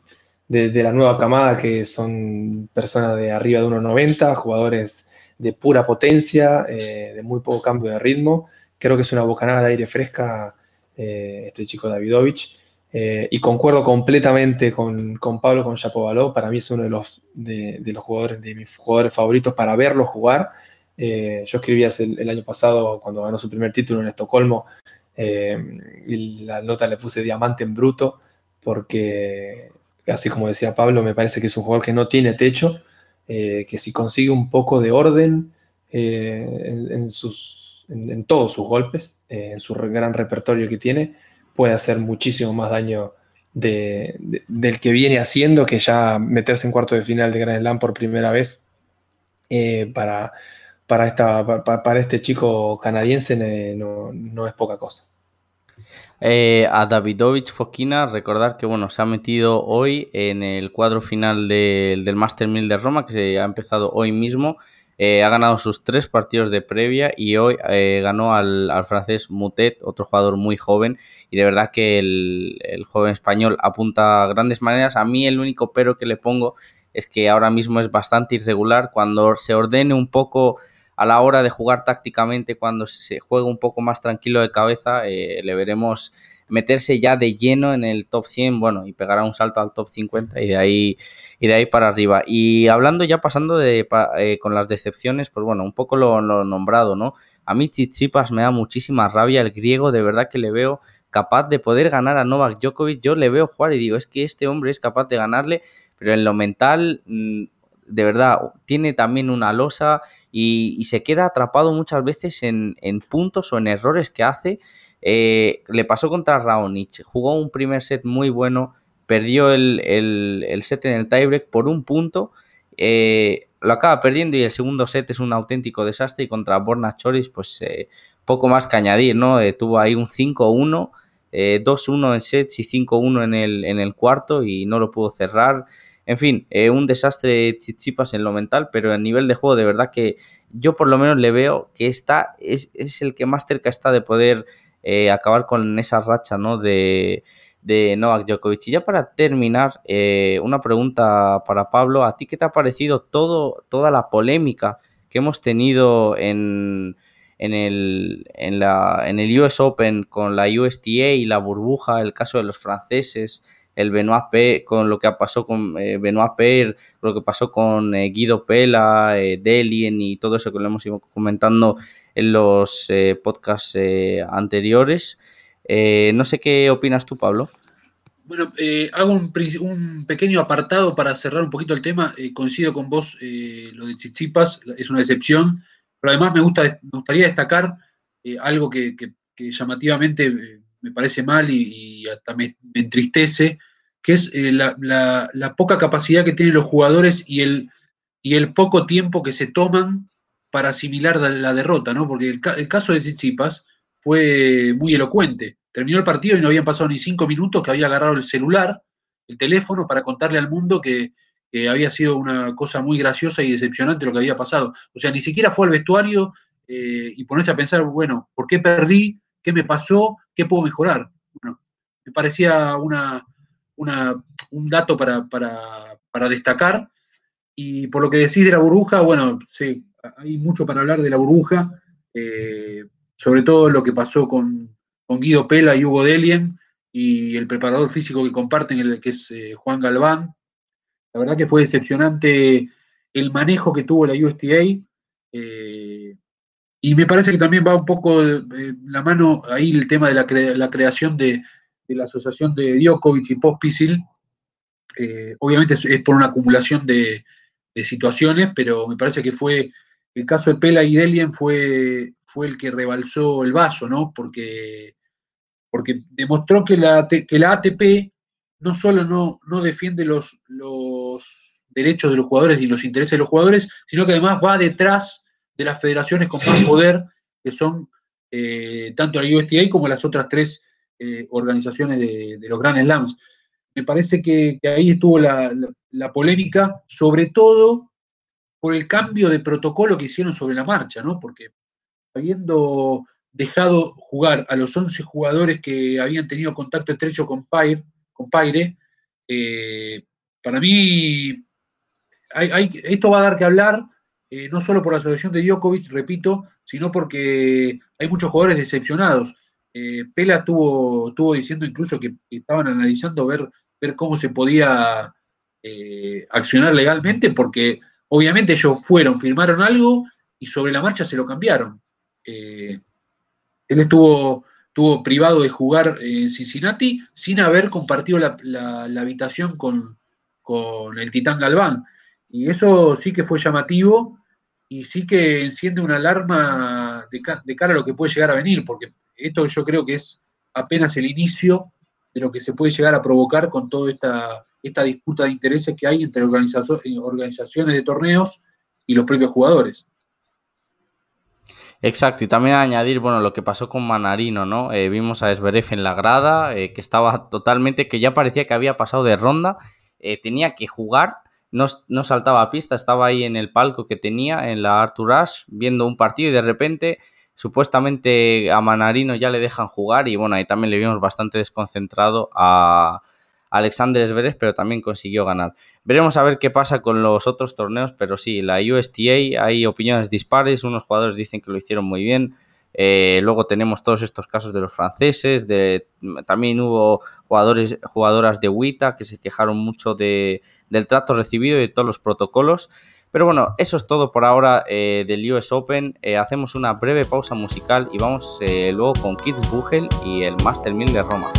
de, la nueva camada que son personas de arriba de 1,90, jugadores de pura potencia, eh, de muy poco cambio de ritmo. Creo que es una bocanada de aire fresca eh, este chico Davidovich. Eh, y concuerdo completamente con, con Pablo, con Chapovalov. Para mí es uno de los, de, los jugadores, de mis jugadores favoritos para verlo jugar. yo escribí el, el, año pasado, cuando ganó su primer título en Estocolmo, y la nota le puse diamante en bruto, porque, así como decía Pablo, me parece que es un jugador que no tiene techo, eh, que si consigue un poco de orden eh, en, todos sus golpes, eh, en su gran repertorio que tiene, puede hacer muchísimo más daño del que viene haciendo que ya meterse en cuarto de final de Grand Slam por primera vez para, para, este chico canadiense no es poca cosa. Eh, a Davidovich Fokina, recordar que bueno, se ha metido hoy en el cuadro final del Master 1000 de Roma, que se ha empezado hoy mismo. Eh, ha ganado sus tres partidos de previa y hoy eh, ganó al, francés Mutet, otro jugador muy joven. Y de verdad que el, el, joven español apunta a grandes maneras. A mí el único pero que le pongo es que ahora mismo es bastante irregular. Cuando se ordene un poco a la hora de jugar tácticamente, cuando se juega un poco más tranquilo de cabeza, eh, le veremos meterse ya de lleno en el top 100, bueno, y pegará un salto al top 50 y de ahí, y de ahí para arriba. Y hablando ya pasando de, eh, con las decepciones, pues bueno, un poco lo, nombrado, ¿no? A mí Chichipas me da muchísima rabia, el griego de verdad que le veo capaz de poder ganar a Novak Djokovic, yo le veo jugar y digo, es que este hombre es capaz de ganarle, pero en lo mental mm, de verdad, tiene también una losa y, se queda atrapado muchas veces en, puntos o en errores que hace. Eh, le pasó contra Raonic, jugó un primer set muy bueno, perdió el, set en el tiebreak por un punto, eh, lo acaba perdiendo y el segundo set es un auténtico desastre y contra Borna Choris pues eh, poco más que añadir, ¿no? tuvo ahí un 5-1, 2-1 en sets y 5-1 en el, en el cuarto y no lo pudo cerrar. En fin, eh, un desastre Chichipas en lo mental, pero en nivel de juego de verdad que yo por lo menos le veo que está, es, el que más cerca está de poder eh, acabar con esa racha ¿no? de, de Novak Djokovic. Y ya para terminar, eh, una pregunta para Pablo. ¿A ti qué te ha parecido todo, toda la polémica que hemos tenido en, en, el, en, la, en el US Open con la USTA y la burbuja, el caso de los franceses? El Benoit P con lo que pasó con eh, Benoit lo que pasó con eh, Guido Pela, eh, Delien y todo eso que lo hemos ido comentando en los podcasts anteriores. no sé qué opinas tú, Pablo. Bueno, hago un, pequeño apartado para cerrar un poquito el tema. coincido con vos, lo de Chichipas es una decepción, pero además me, gusta, me gustaría destacar algo que, llamativamente me parece mal y, hasta me, entristece, que es eh, la, poca capacidad que tienen los jugadores y el, y el poco tiempo que se toman para asimilar la, derrota, ¿no? Porque el, caso de Tsitsipas fue muy elocuente. Terminó el partido y no habían pasado ni cinco minutos que había agarrado el celular, el teléfono, para contarle al mundo que, había sido una cosa muy graciosa y decepcionante lo que había pasado. O sea, ni siquiera fue al vestuario eh, y ponerse a pensar, bueno, ¿por qué perdí? ¿Qué me pasó? ¿Qué puedo mejorar? Bueno, me parecía una, un dato para, destacar. Y por lo que decís de la burbuja, bueno, sí, hay mucho para hablar de la burbuja, eh, sobre todo lo que pasó con, Guido Pela y Hugo Delien y el preparador físico que comparten, el, que es eh, Juan Galván. La verdad que fue decepcionante el manejo que tuvo la USTA. Eh, y me parece que también va un poco la mano ahí el tema de la, la creación de, de la asociación de Djokovic y Pospisil, eh, obviamente es, por una acumulación de, situaciones, pero me parece que fue el caso de Pela y Delien fue, fue el que rebalsó el vaso, ¿no? Porque, porque demostró que la, que la ATP no solo no, no defiende los, los derechos de los jugadores y los intereses de los jugadores, sino que además va detrás de las federaciones con más poder, que son eh, tanto la USTA como las otras tres eh, organizaciones de, los Grand Slams. Me parece que, ahí estuvo la, polémica, sobre todo por el cambio de protocolo que hicieron sobre la marcha, ¿no? Porque habiendo dejado jugar a los 11 jugadores que habían tenido contacto estrecho con Paire, con Paire eh, para mí, esto va a dar que hablar, eh, no solo por la asociación de Djokovic, repito, sino porque hay muchos jugadores decepcionados. Eh, Pela estuvo, diciendo incluso que estaban analizando ver, ver cómo se podía eh, accionar legalmente, porque obviamente ellos fueron, firmaron algo y sobre la marcha se lo cambiaron. él estuvo, estuvo privado de jugar en Cincinnati sin haber compartido la habitación con, con el Titán Galván. Y eso sí que fue llamativo y sí que enciende una alarma de, cara a lo que puede llegar a venir, porque esto yo creo que es apenas el inicio de lo que se puede llegar a provocar con toda esta, esta disputa de intereses que hay entre organizaciones de torneos y los propios jugadores. Exacto, y también añadir, bueno, lo que pasó con Manarino, ¿no? Eh, vimos a Esberef en la grada, eh, que estaba totalmente, que ya parecía que había pasado de ronda eh, tenía que jugar, no, saltaba a pista, estaba ahí en el palco que tenía, en la Arthur Ashe, viendo un partido y de repente supuestamente a Manarino ya le dejan jugar y bueno, ahí también le vimos bastante desconcentrado a Alexander Zverev, pero también consiguió ganar. Veremos a ver qué pasa con los otros torneos, pero sí, la USTA hay opiniones dispares, unos jugadores dicen que lo hicieron muy bien, eh, luego tenemos todos estos casos de los franceses, de, también hubo jugadores, jugadoras de WITA que se quejaron mucho de, del trato recibido y de todos los protocolos. Pero bueno, eso es todo por ahora eh, del US Open. Eh, hacemos una breve pausa musical y vamos luego con Kids Bugel y el Master 1000 de Roma.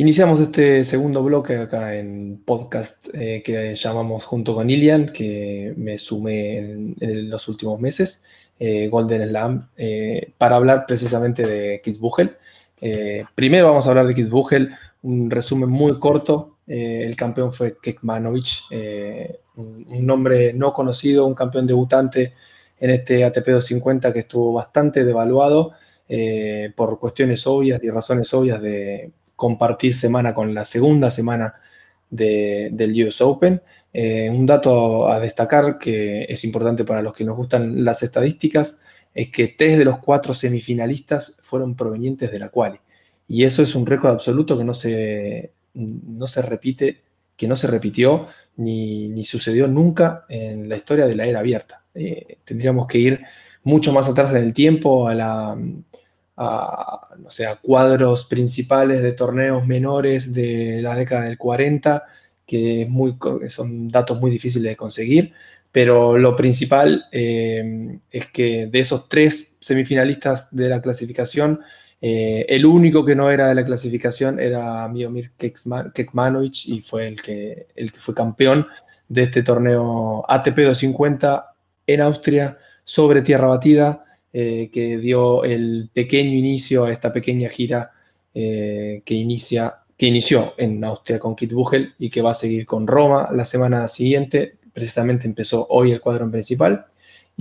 Iniciamos este segundo bloque acá en podcast eh, que llamamos junto con Ilian, que me sumé en, los últimos meses, eh, Golden Slam, eh, para hablar precisamente de Kitzbühel. primero vamos a hablar de Kitzbühel, un resumen muy corto. el campeón fue Kekmanovic, un, un, nombre no conocido, un campeón debutante en este ATP 250 que estuvo bastante devaluado por cuestiones obvias y razones obvias de compartir semana con la segunda semana del US Open. Eh, un dato a destacar que es importante para los que nos gustan las estadísticas es que tres de los cuatro semifinalistas fueron provenientes de la quali. Y eso es un récord absoluto que no se, no se repite, que no se repitió ni, sucedió nunca en la historia de la era abierta. Eh, tendríamos que ir mucho más atrás en el tiempo, a la, no sé, cuadros principales de torneos menores de la década del 40, que son datos muy difíciles de conseguir, pero lo principal eh, es que de esos tres semifinalistas de la clasificación, eh, el único que no era de la clasificación era Miomir Kekmanovic y fue el que, el que fue campeón de este torneo ATP 250 en Austria sobre tierra batida, eh, que dio el pequeño inicio a esta pequeña gira que, inicia, que inició en Austria con Kit Buchel y que va a seguir con Roma la semana siguiente. Precisamente empezó hoy el cuadro principal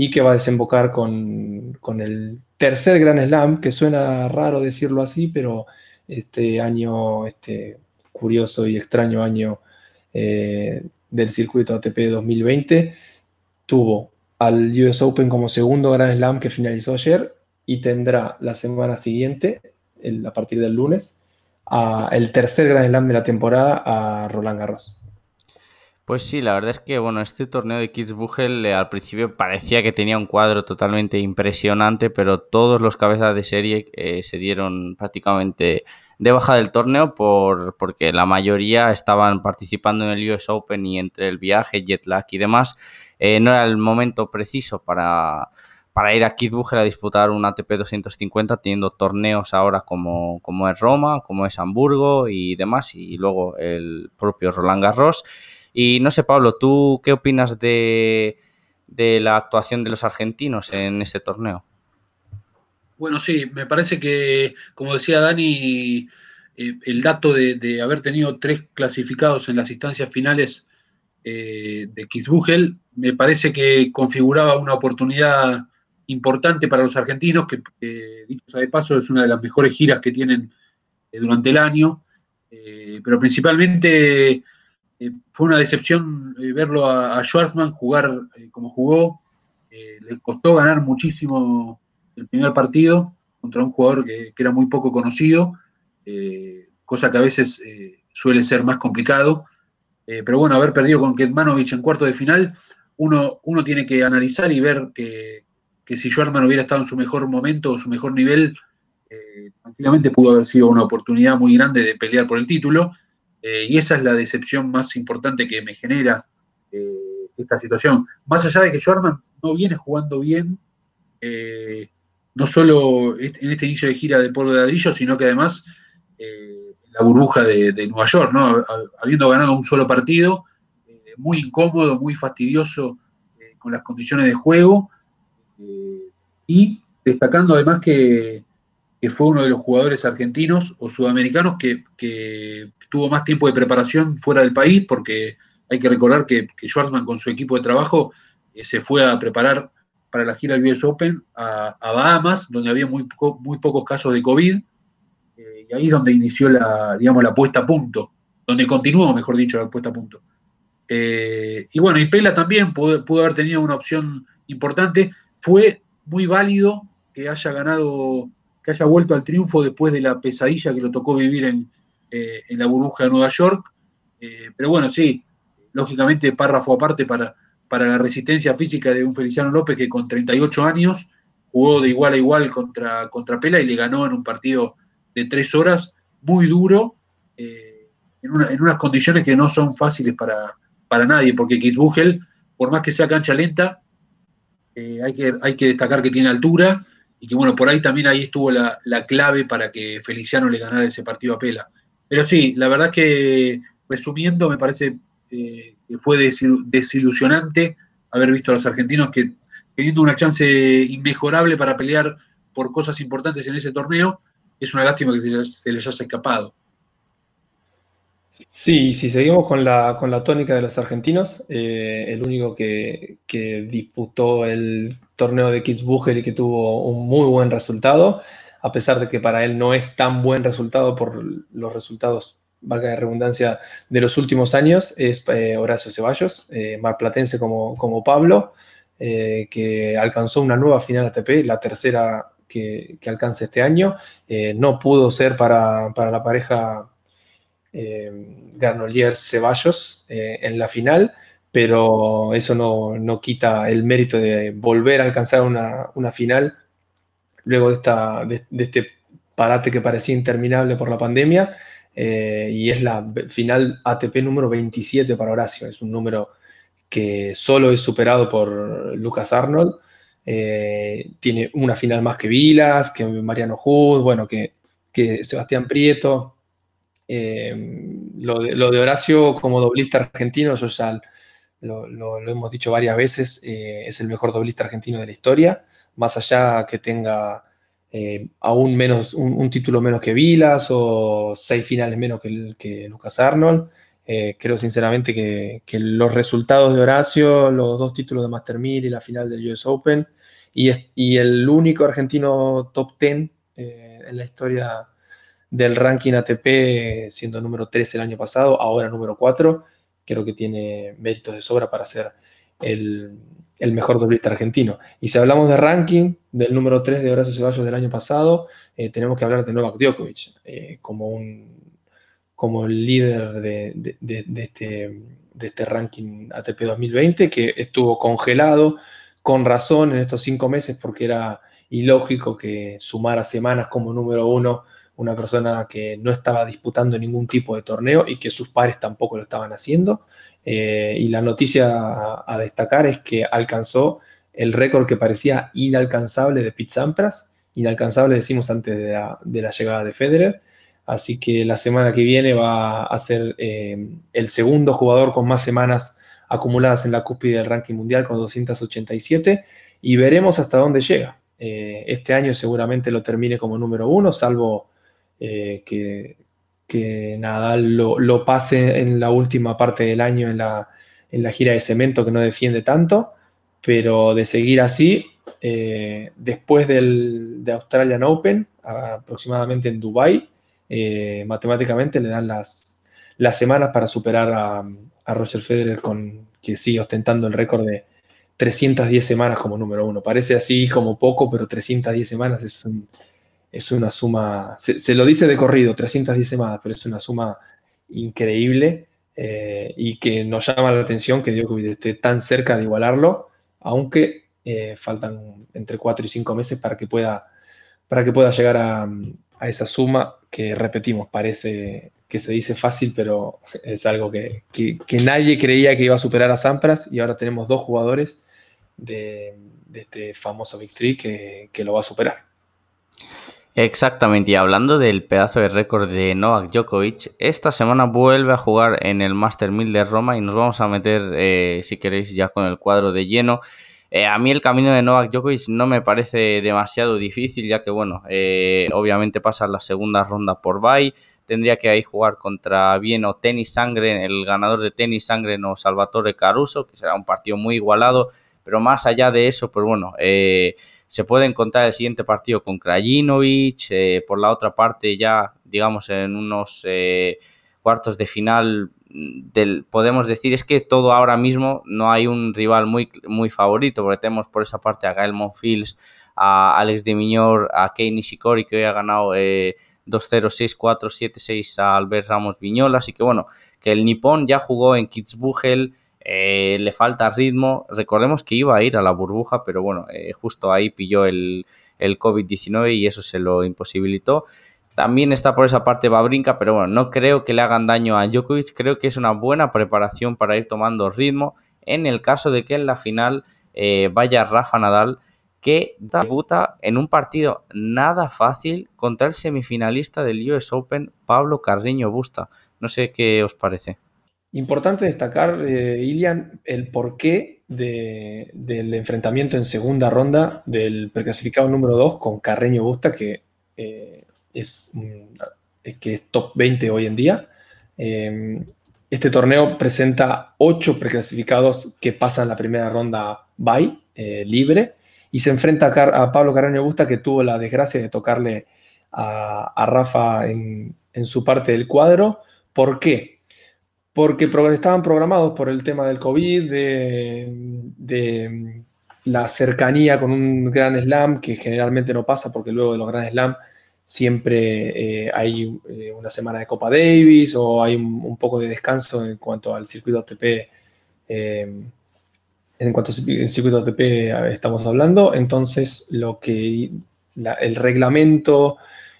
y que va a desembocar con, el tercer Gran Slam, que suena raro decirlo así, pero este año, este curioso y extraño año eh, del circuito ATP 2020, tuvo al US Open como segundo Gran Slam que finalizó ayer y tendrá la semana siguiente, a partir del lunes, el tercer Gran Slam de la temporada a Roland Garros. Pues sí, la verdad es que bueno, este torneo de Kitzbühel eh, al principio parecía que tenía un cuadro totalmente impresionante, pero todos los cabezas de serie eh, se dieron prácticamente de baja del torneo por, porque la mayoría estaban participando en el US Open y entre el viaje, jet lag y demás, eh, no era el momento preciso para, para ir a Kitzbühel a disputar un ATP 250 teniendo torneos ahora como, como es Roma, como es Hamburgo y demás, y luego el propio Roland Garros. Y no sé, Pablo, ¿tú qué opinas de, la actuación de los argentinos en este torneo? Bueno, sí, me parece que, como decía Dani, eh, el dato de, haber tenido tres clasificados en las instancias finales eh, de Kitzbühel, me parece que configuraba una oportunidad importante para los argentinos, que, dicho sea de paso, es una de las mejores giras que tienen eh, durante el año, pero principalmente eh, fue una decepción eh, verlo a, Schwarzman jugar eh, como jugó. le costó ganar muchísimo el primer partido contra un jugador que, era muy poco conocido, cosa que a veces suele ser más complicado. pero bueno, haber perdido con Ketmanovic en cuarto de final, uno, uno tiene que analizar y ver que, que si Schwarzman hubiera estado en su mejor momento o su mejor nivel, tranquilamente pudo haber sido una oportunidad muy grande de pelear por el título eh, y esa es la decepción más importante que me genera eh, esta situación. Más allá de que Schwarman no viene jugando bien, eh, no solo en este inicio de gira de polvo de ladrillo, sino que además la burbuja de, Nueva York, ¿no? habiendo ganado un solo partido, muy incómodo, muy fastidioso con las condiciones de juego, y destacando además que, fue uno de los jugadores argentinos o sudamericanos que, tuvo más tiempo de preparación fuera del país, porque hay que recordar que, que con su equipo de trabajo eh, se fue a preparar para la gira del US Open a, Bahamas, donde había muy, muy pocos casos de COVID, eh, y ahí es donde inició la, digamos, la puesta a punto, donde continuó, mejor dicho, la puesta a punto. Eh, y bueno, y Pela también pudo, haber tenido una opción importante. Fue muy válido que haya ganado, que haya vuelto al triunfo después de la pesadilla que lo tocó vivir en, eh, en la burbuja de Nueva York. Eh, pero bueno, sí, lógicamente párrafo aparte para, para la resistencia física de un Feliciano López que con 38 años jugó de igual a igual contra, contra Pela y le ganó en un partido de tres horas muy duro, eh, en, unas condiciones que no son fáciles para, para nadie, porque Kisbugel, por más que sea cancha lenta, hay, que, hay que destacar que tiene altura y que bueno, por ahí también ahí estuvo la, la clave para que Feliciano le ganara ese partido a Pela. Pero sí, la verdad que resumiendo, me parece eh, que fue desilusionante haber visto a los argentinos que teniendo una chance inmejorable para pelear por cosas importantes en ese torneo, es una lástima que se les, haya escapado. Sí, si seguimos con la, con la tónica de los argentinos, eh, el único que, disputó el torneo de Kitzbühel y que tuvo un muy buen resultado a pesar de que para él no es tan buen resultado por los resultados, valga de redundancia, de los últimos años, es eh, Horacio Ceballos, eh, marplatense como, como Pablo, eh, que alcanzó una nueva final ATP, la tercera que, que alcanza este año. no pudo ser para, la pareja Garnolier-Ceballos en la final, pero eso no, quita el mérito de volver a alcanzar una, una final luego de, esta, de, este parate que parecía interminable por la pandemia. Eh, y es la final ATP número 27 para Horacio. Es un número que solo es superado por Lucas Arnold. Eh, tiene una final más que Vilas, que Mariano Hood, bueno, que, que Sebastián Prieto. Lo, de, lo, de, Horacio como doblista argentino, eso ya lo, hemos dicho varias veces, eh, es el mejor doblista argentino de la historia, más allá que tenga eh, aún menos, un, título menos que Vilas o seis finales menos que, Lucas Arnold. Eh, creo sinceramente que, los resultados de Horacio, los dos títulos de Master 1000 y la final del US Open, y, y el único argentino top 10 en la historia del ranking ATP, siendo número 3 el año pasado, ahora número 4, creo que tiene méritos de sobra para ser el, mejor doblista argentino. Y si hablamos de ranking, del número 3 de Horacio Ceballos del año pasado, eh, tenemos que hablar de Novak Djokovic eh, como, un, como el líder de, este, de este ranking ATP 2020, que estuvo congelado con razón en estos cinco meses porque era ilógico que sumara semanas como número uno una persona que no estaba disputando ningún tipo de torneo y que sus pares tampoco lo estaban haciendo. Eh, y la noticia a, destacar es que alcanzó el récord que parecía inalcanzable de Pete Sampras, inalcanzable decimos antes de la, llegada de Federer, así que la semana que viene va a ser eh, el segundo jugador con más semanas acumuladas en la cúspide del ranking mundial con 287 y veremos hasta dónde llega. Eh, este año seguramente lo termine como número uno, salvo eh, que, Nadal lo, pase en la última parte del año en la, en la gira de cemento que no defiende tanto, pero de seguir así, eh, después del, de Australian Open, aproximadamente en Dubai, eh, matemáticamente le dan las, las semanas para superar a, a, Roger Federer con que sigue ostentando el récord de 310 semanas como número uno. Parece así como poco, pero 310 semanas es un, es una suma, se, lo dice de corrido, 310 semanas, pero es una suma increíble eh, y que nos llama la atención que Djokovic esté tan cerca de igualarlo, aunque eh, faltan entre 4 y 5 meses para que pueda, para que pueda llegar a, esa suma que, repetimos, parece que se dice fácil, pero (laughs) es algo que, nadie creía que iba a superar a Sampras y ahora tenemos dos jugadores de, este famoso Big Three que lo va a superar. Exactamente, y hablando del pedazo de récord de Novak Djokovic, esta semana vuelve a jugar en el Master 1000 de Roma y nos vamos a meter, eh, si queréis, ya con el cuadro de lleno. Eh, a mí el camino de Novak Djokovic no me parece demasiado difícil, ya que, bueno, eh, obviamente pasa la segunda ronda por bye, tendría que ahí jugar contra bien o Tenis Sangre, el ganador de Tenis Sangre o Salvatore Caruso, que será un partido muy igualado, pero más allá de eso, pues bueno, eh, se puede encontrar el siguiente partido con Krajinovic, eh, por la otra parte ya, digamos, en unos eh, cuartos de final del, podemos decir es que todo ahora mismo no hay un rival muy, muy favorito, porque tenemos por esa parte a Gael Monfils, a Alex de Miñor, a Kei Nishikori, que hoy ha ganado 2-0, 6-4, 7-6 a Albert Ramos Viñola, así que bueno, que el Nippon ya jugó en Kitzbühel, eh, le falta ritmo. Recordemos que iba a ir a la burbuja, pero bueno, eh, justo ahí pilló el, el COVID-19 y eso se lo imposibilitó. También está por esa parte Babrinka, pero bueno, no creo que le hagan daño a Djokovic. Creo que es una buena preparación para ir tomando ritmo en el caso de que en la final eh, vaya Rafa Nadal, que debuta en un partido nada fácil contra el semifinalista del US Open, Pablo Carriño Busta. No sé qué os parece. Importante destacar, eh, Ilian, el porqué del enfrentamiento en segunda ronda del preclasificado número 2 con Carreño Busta, que, eh, es, que es top 20 hoy en día. Eh, este torneo presenta 8 preclasificados que pasan la primera ronda by, libre, y se enfrenta a, Pablo Carreño Busta, que tuvo la desgracia de tocarle a, Rafa en su parte del cuadro. ¿Por qué? Porque estaban programados por el tema del COVID, de, la cercanía con un gran slam, que generalmente no pasa porque luego de los gran slam siempre eh, hay eh, una semana de Copa Davis o hay un, poco de descanso en cuanto al circuito ATP. Eh, en cuanto al circuito ATP estamos hablando, entonces lo que, el reglamento,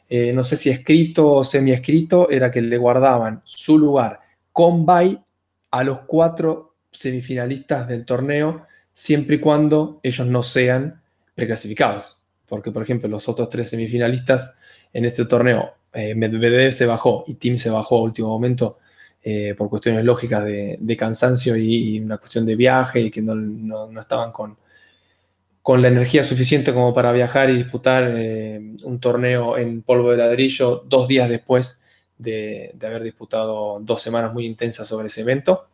no sé si escrito o semi-escrito, era que le guardaban su lugar con a los cuatro semifinalistas del torneo, siempre y cuando ellos no sean preclasificados. Porque, por ejemplo, los otros tres semifinalistas en este torneo, eh, Medvedev se bajó y Tim se bajó a último momento eh, por cuestiones lógicas de, cansancio y, una cuestión de viaje y que no, estaban con, con la energía suficiente como para viajar y disputar eh, un torneo en polvo de ladrillo dos días después de, haber disputado dos semanas muy intensas sobre ese evento.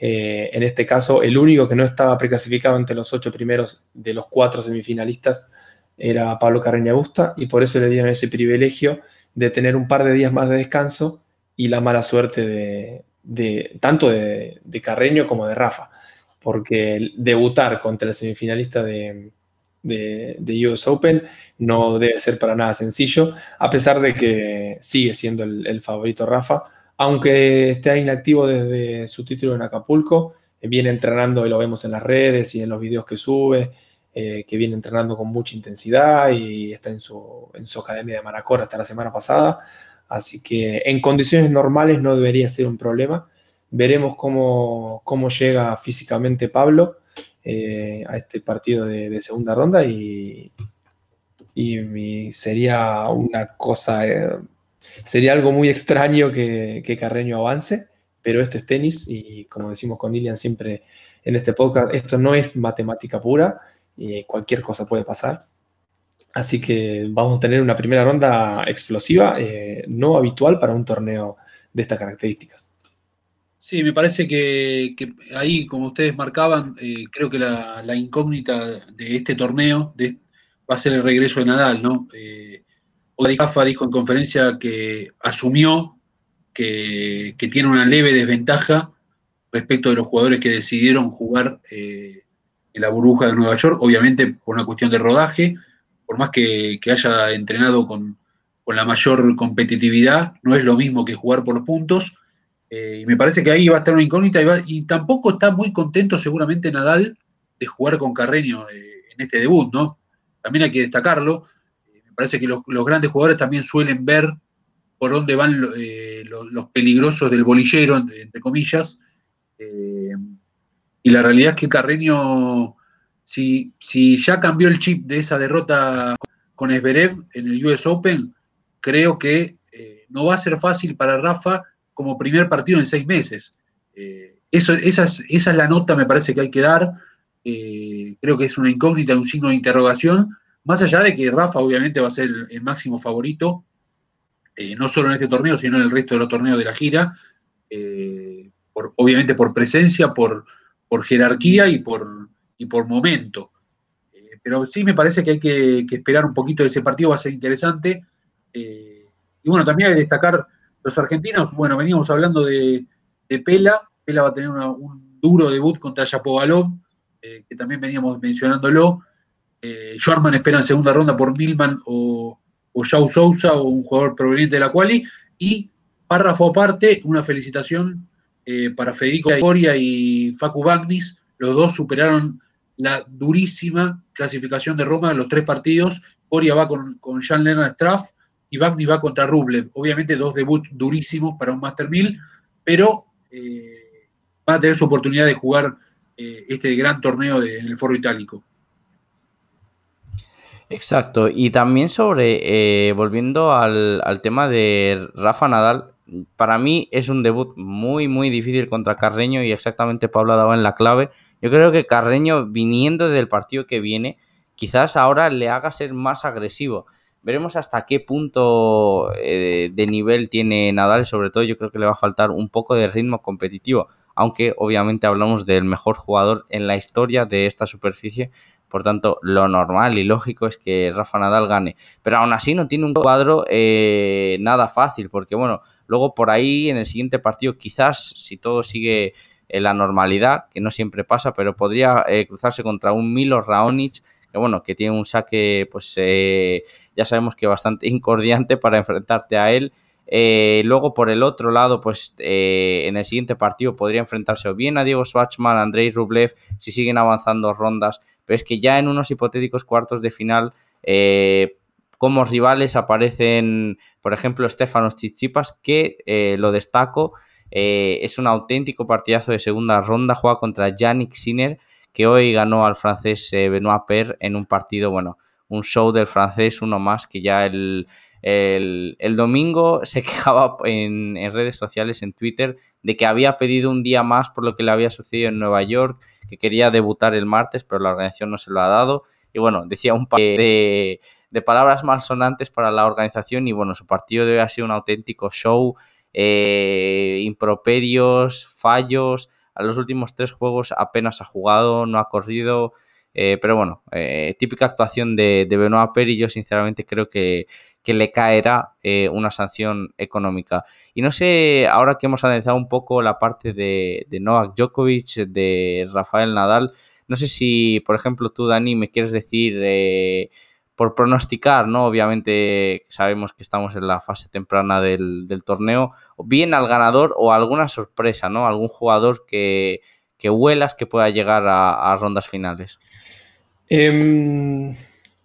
Eh, en este caso, el único que no estaba preclasificado entre los ocho primeros de los cuatro semifinalistas era Pablo Carreño Busta y por eso le dieron ese privilegio de tener un par de días más de descanso y la mala suerte de, tanto de, Carreño como de Rafa, porque debutar contra el semifinalista de, de, US Open no debe ser para nada sencillo, a pesar de que sigue siendo el, favorito Rafa, aunque esté inactivo desde su título en Acapulco, eh, viene entrenando y lo vemos en las redes y en los videos que sube, eh, que viene entrenando con mucha intensidad y está en su, en su academia de Maracora hasta la semana pasada. Así que en condiciones normales no debería ser un problema. Veremos cómo, llega físicamente Pablo eh, a este partido de, segunda ronda y, sería una cosa, eh, sería algo muy extraño que, Carreño avance, pero esto es tenis y como decimos con Ilian siempre en este podcast, esto no es matemática pura y cualquier cosa puede pasar. Así que vamos a tener una primera ronda explosiva, eh, no habitual para un torneo de estas características. Sí, me parece que, ahí, como ustedes marcaban, eh, creo que la, incógnita de este torneo va a ser el regreso de Nadal, ¿no? Eh, Cafa dijo en conferencia que asumió que, tiene una leve desventaja respecto de los jugadores que decidieron jugar en la burbuja de Nueva York, obviamente por una cuestión de rodaje, por más que, haya entrenado con, la mayor competitividad, no es lo mismo que jugar por puntos. Eh, y me parece que ahí va a estar una incógnita y, tampoco está muy contento seguramente Nadal de jugar con Carreño eh, en este debut, ¿no? También hay que destacarlo. Eh, me parece que los, grandes jugadores también suelen ver por dónde van los, peligrosos del bolillero, entre comillas. y la realidad es que Carreño si, ya cambió el chip de esa derrota con Esberev en el US Open, creo que no va a ser fácil para Rafa como primer partido en seis meses. Eh, eso, esa, es, la nota, me parece que hay que dar. Eh, creo que es una incógnita, un signo de interrogación, más allá de que Rafa obviamente va a ser el, máximo favorito, no solo en este torneo, sino en el resto de los torneos de la gira, obviamente por presencia, por, jerarquía y por, momento. Eh, pero sí me parece que hay que, esperar un poquito de ese partido, va a ser interesante. Eh, y bueno, también hay que destacar los argentinos, bueno, veníamos hablando de, Pela, Pela va a tener un duro debut contra Yapovalov, eh, que también veníamos mencionándolo. Eh, Schwarman espera en segunda ronda por Milman o, o Sousa o un jugador proveniente de la Quali. Y párrafo aparte, una felicitación para Federico Coria y Facu Bagnis. Los dos superaron la durísima clasificación de Roma de los tres partidos. Coria va con, con Jean Lennart Straff y va contra Rublev. Obviamente dos debuts durísimos para un Master 1000, pero eh, van a tener su oportunidad de jugar eh, este gran torneo en el foro itálico. Exacto, y también sobre, eh, volviendo al, al, tema de Rafa Nadal, para mí es un debut muy, muy difícil contra Carreño y exactamente Pablo ha dado en la clave. Yo creo que Carreño, viniendo del partido que viene, quizás ahora le haga ser más agresivo. Veremos hasta qué punto eh, de nivel tiene Nadal, sobre todo yo creo que le va a faltar un poco de ritmo competitivo, aunque obviamente hablamos del mejor jugador en la historia de esta superficie, por tanto lo normal y lógico es que Rafa Nadal gane, pero aún así no tiene un cuadro eh, nada fácil, porque bueno, luego por ahí en el siguiente partido quizás si todo sigue la normalidad, que no siempre pasa, pero podría eh, cruzarse contra un Milo Raonic, bueno, que tiene un saque, pues eh, ya sabemos que bastante (laughs) incordiante para enfrentarte a él. Eh, luego por el otro lado, pues en el siguiente partido podría enfrentarse o bien a Diego Schwartzman, Andrei Rublev, si siguen avanzando rondas, pero es que ya en unos hipotéticos cuartos de final como rivales aparecen, por ejemplo, Stefanos Tsitsipas, que eh, lo destaco, eh, es un auténtico partidazo de segunda ronda, juega contra Yannick Sinner, que hoy ganó al francés Benoit Per en un partido, bueno, un show del francés, uno más que ya el, el, domingo (laughs) se quejaba en, redes sociales, en Twitter, de que había pedido un día más por lo que le había sucedido en Nueva York, que quería debutar el martes, pero la organización no se lo ha dado. Y bueno, decía un par de, palabras malsonantes para la organización y bueno, su partido debe ha sido un auténtico show, eh, improperios, fallos. A los últimos tres juegos apenas ha jugado, no ha corrido. Eh, pero bueno, eh, típica actuación de, de Benoit Peri. Yo sinceramente creo que, que le caerá eh, una sanción económica. Y no sé, ahora que hemos analizado un poco la parte de, Novak Djokovic, de Rafael Nadal, no sé si, por ejemplo, tú, Dani, me quieres decir, por pronosticar, ¿no? Obviamente sabemos que estamos en la fase temprana del, torneo, bien al ganador o alguna sorpresa, ¿no? Algún jugador que, que huelas que pueda llegar a, rondas finales. Em,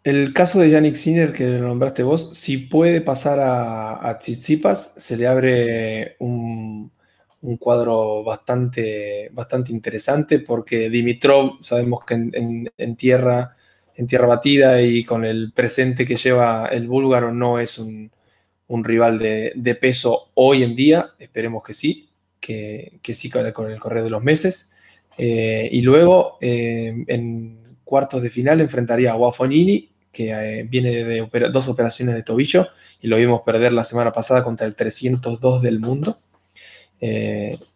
el caso de Yannick Sinner, que lo nombraste vos, si puede pasar a, a se le abre un, cuadro bastante, bastante interesante porque Dimitrov, sabemos que en, tierra, en tierra batida y con el presente que lleva el búlgaro no es un, rival de, peso hoy en día, esperemos que sí, que, sí con el, correr de los meses. Eh, y luego eh, en cuartos de final enfrentaría a Guafonini que eh, viene de dos operaciones de tobillo y lo vimos perder la semana pasada contra el 302 del mundo.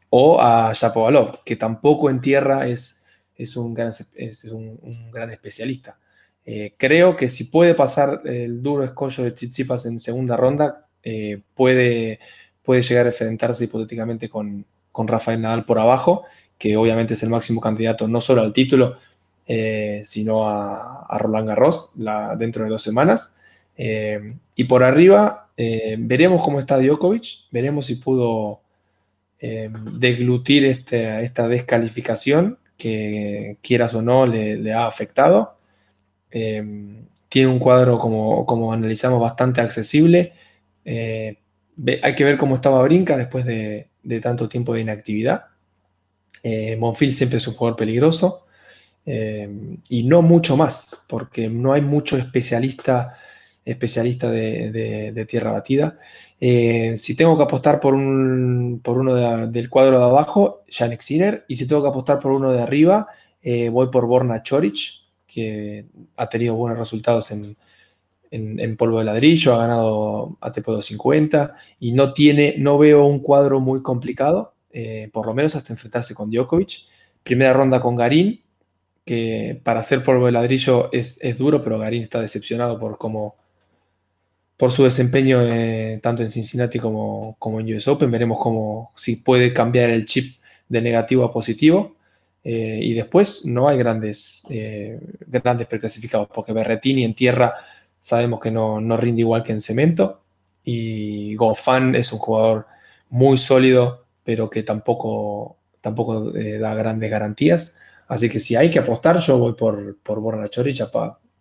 O a Shapovalov, que tampoco en tierra es, es, un, es un, gran especialista. Eh, creo que si puede pasar el duro escollo de Tsitsipas en segunda ronda, puede, puede llegar a enfrentarse hipotéticamente con, con Rafael Nadal por abajo, que obviamente es el máximo candidato no solo al título, eh, sino a, Roland Garros dentro de dos semanas. Eh, y por arriba eh, veremos cómo está Djokovic, veremos si pudo deglutir este, esta descalificación que quieras o no le, ha afectado. Tiene un cuadro, como, como, analizamos, bastante accesible. hay que ver cómo estaba Brinca después de, tanto tiempo de inactividad. Monfil siempre es un jugador peligroso. Eh, y no mucho más, porque no hay mucho especialista, especialista de, tierra batida. Eh, si tengo que apostar por, un, por uno del cuadro de abajo, Yannick Sinner, y si tengo que apostar por uno de arriba, eh, voy por Borna Choric, que ha tenido buenos resultados en, polvo de ladrillo, ha ganado ATP 250 y no tiene, no veo un cuadro muy complicado, por lo menos hasta enfrentarse con Djokovic. Primera ronda con Garín, que para hacer polvo de ladrillo es, duro, pero Garín está decepcionado por cómo, por su desempeño eh, tanto en Cincinnati como, como, en US Open. Veremos cómo, si puede cambiar el chip de negativo a positivo. Eh, y después no hay grandes, eh, grandes preclasificados, porque Berretini en tierra sabemos que no, no rinde igual que en cemento. Y Gofan es un jugador muy sólido, pero que tampoco, tampoco da grandes garantías. Así que si hay que apostar, yo voy por, por Borna Choricha,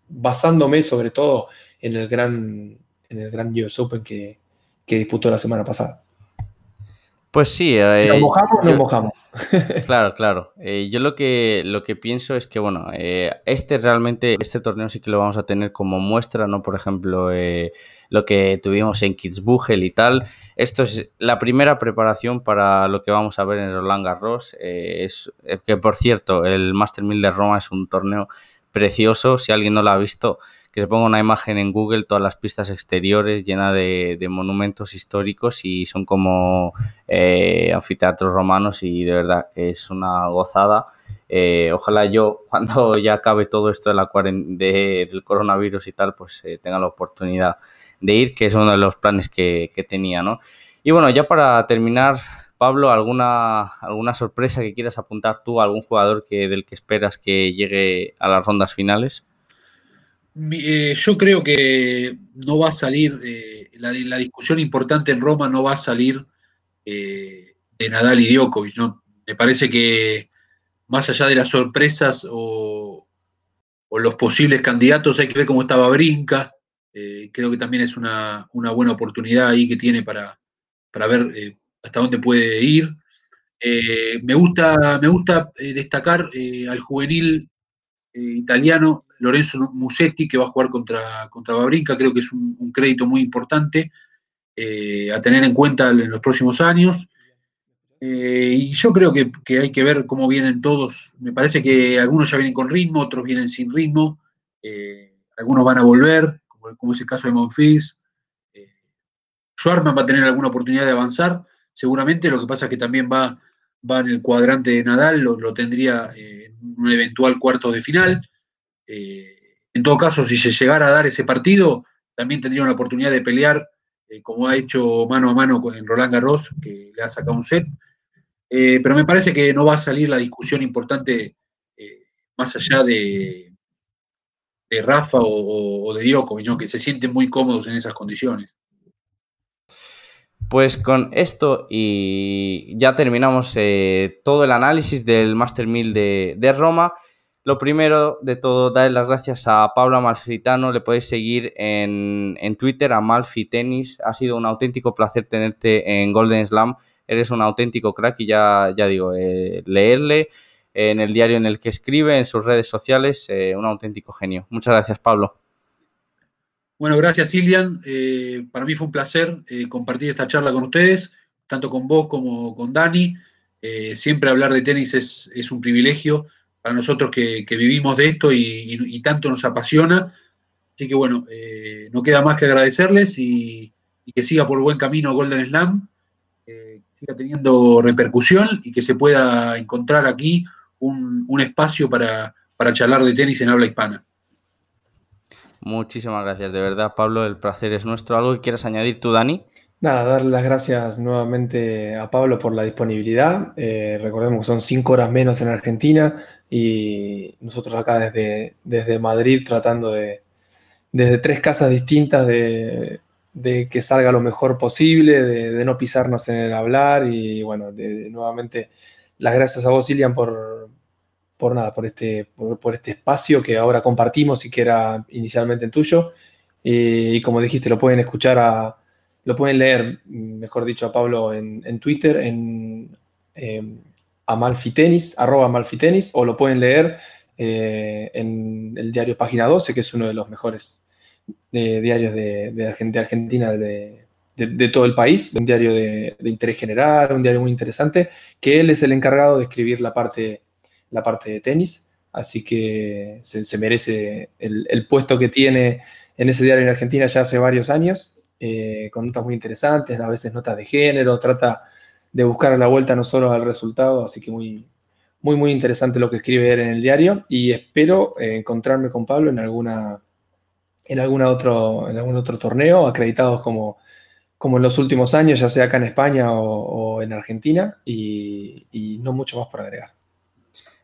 basándome sobre todo en el gran, en el gran US Open que, disputó la semana pasada. Pues sí. Eh, ¿Nos mojamos o no mojamos? (laughs) claro, claro. Eh, yo lo que, lo que pienso es que, bueno, eh, este realmente, este torneo sí que lo vamos a tener como muestra, ¿no? Por ejemplo, eh, lo que tuvimos en Kitzbühel y tal. Esto es la primera preparación para lo que vamos a ver en Roland Garros. Eh, es, eh, que por cierto, el Master 1000 de Roma es un torneo precioso. Si alguien no lo ha visto, que se ponga una imagen en Google, todas las pistas exteriores llenas de, monumentos históricos y son como eh, anfiteatros romanos y de verdad es una gozada. ojalá yo, (laughs) cuando ya acabe todo esto de la de, del coronavirus y tal, pues tenga la oportunidad de ir, que es uno de los planes que, tenía, ¿no? Y bueno, ya para terminar, Pablo, ¿alguna, alguna sorpresa que quieras apuntar tú, algún jugador que, del que esperas que llegue a las rondas finales? Eh, yo creo que no va a salir, eh, la, discusión importante en Roma no va a salir eh, de Nadal y Djokovic, ¿no? Me parece que más allá de las sorpresas o, los posibles candidatos, hay que ver cómo estaba Brinca, creo que también es una, buena oportunidad ahí que tiene para, para ver hasta dónde puede ir. me gusta, me gusta destacar al juvenil italiano Lorenzo Musetti, que va a jugar contra, contra Babrinca, creo que es un, crédito muy importante eh, a tener en cuenta en los próximos años. Eh, y yo creo que, hay que ver cómo vienen todos. Me parece que algunos ya vienen con ritmo, otros vienen sin ritmo. Eh, algunos van a volver, como, es el caso de Monfils. Schwarman va a tener alguna oportunidad de avanzar, seguramente. Lo que pasa es que también va, va en el cuadrante de Nadal, lo, lo tendría en un eventual cuarto de final. Eh, en todo caso, si se llegara a dar ese partido, también tendría una oportunidad de pelear, eh, como ha hecho mano a mano con Roland Garros, que le ha sacado un set. Eh, pero me parece que no va a salir la discusión importante más allá de, de Rafa o, de Djokovic, que se sienten muy cómodos en esas condiciones. Pues con esto y ya terminamos todo el análisis del Master 1000 de, de Roma. Lo primero de todo, darle las gracias a Pablo Amalfitano. Le podéis seguir en, Twitter, Amalfi Tennis. Ha sido un auténtico placer tenerte en Golden Slam. Eres un auténtico crack y ya, ya digo, eh, leerle en el diario en el que escribe, en sus redes sociales, eh, un auténtico genio. Muchas gracias, Pablo. Bueno, gracias, Ilian. Eh, para mí fue un placer compartir esta charla con ustedes, tanto con vos como con Dani. siempre hablar de tenis es, es un privilegio para nosotros que, vivimos de esto y, tanto nos apasiona. Así que bueno, eh, no queda más que agradecerles y, que siga por buen camino Golden Slam, siga teniendo repercusión y que se pueda encontrar aquí un, espacio para, para charlar de tenis en habla hispana. Muchísimas gracias, de verdad, Pablo, el placer es nuestro. ¿Algo que quieras añadir tú, Dani? Nada, darle las gracias nuevamente a Pablo por la disponibilidad. Eh, recordemos que son cinco horas menos en Argentina y nosotros acá desde, desde Madrid tratando de, desde tres casas distintas de, que salga lo mejor posible, de, no pisarnos en el hablar y bueno, nuevamente las gracias a vos, Ilian, por, por nada, por este, por, este espacio que ahora compartimos y que era inicialmente tuyo. y como dijiste, lo pueden escuchar a lo pueden leer, mejor dicho, a Pablo en, Twitter, en eh, amalfitenis, arroba amalfitenis, o lo pueden leer eh, en el diario Página 12, que es uno de los mejores eh, diarios de, Argentina, de, todo el país, un diario de, interés general, un diario muy interesante, que él es el encargado de escribir la parte, la parte de tenis, así que se, merece el, el, puesto que tiene en ese diario en Argentina ya hace varios años eh, con notas muy interesantes, a veces notas de género, trata de buscar a la vuelta no solo al resultado, así que muy, muy, muy interesante lo que escribe él en el diario y espero eh, encontrarme con Pablo en alguna en, alguna otro, en algún otro torneo, acreditados como, como en los últimos años, ya sea acá en España o, en Argentina, y, no mucho más por agregar.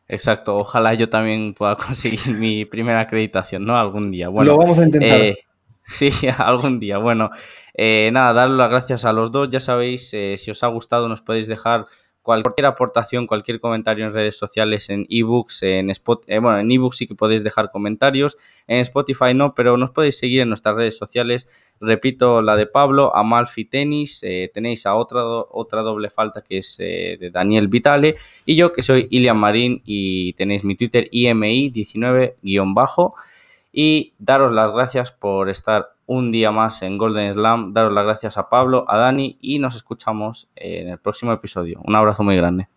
Exacto, ojalá yo también pueda (laughs) conseguir mi primera acreditación, ¿no? Algún día. Bueno, lo vamos a intentar. Eh, (laughs) Sí, algún día. Bueno, eh, nada, dar las gracias a los dos. Ya sabéis, eh, si os ha gustado, nos podéis dejar cualquier aportación, cualquier comentario en redes sociales, en ebooks, en Spot, eh, bueno, en ebooks sí que podéis dejar comentarios, en Spotify no, pero nos podéis seguir en nuestras redes sociales. Repito, la de Pablo, Amalfi Tenis, tenéis a otra, otra doble falta que es de Daniel Vitale, y yo que soy Ilian Marín y tenéis mi Twitter IMI19-bajo. Y daros las gracias por estar un día más en Golden Slam. Daros las gracias a Pablo, a Dani y nos escuchamos en el próximo episodio. Un abrazo muy grande.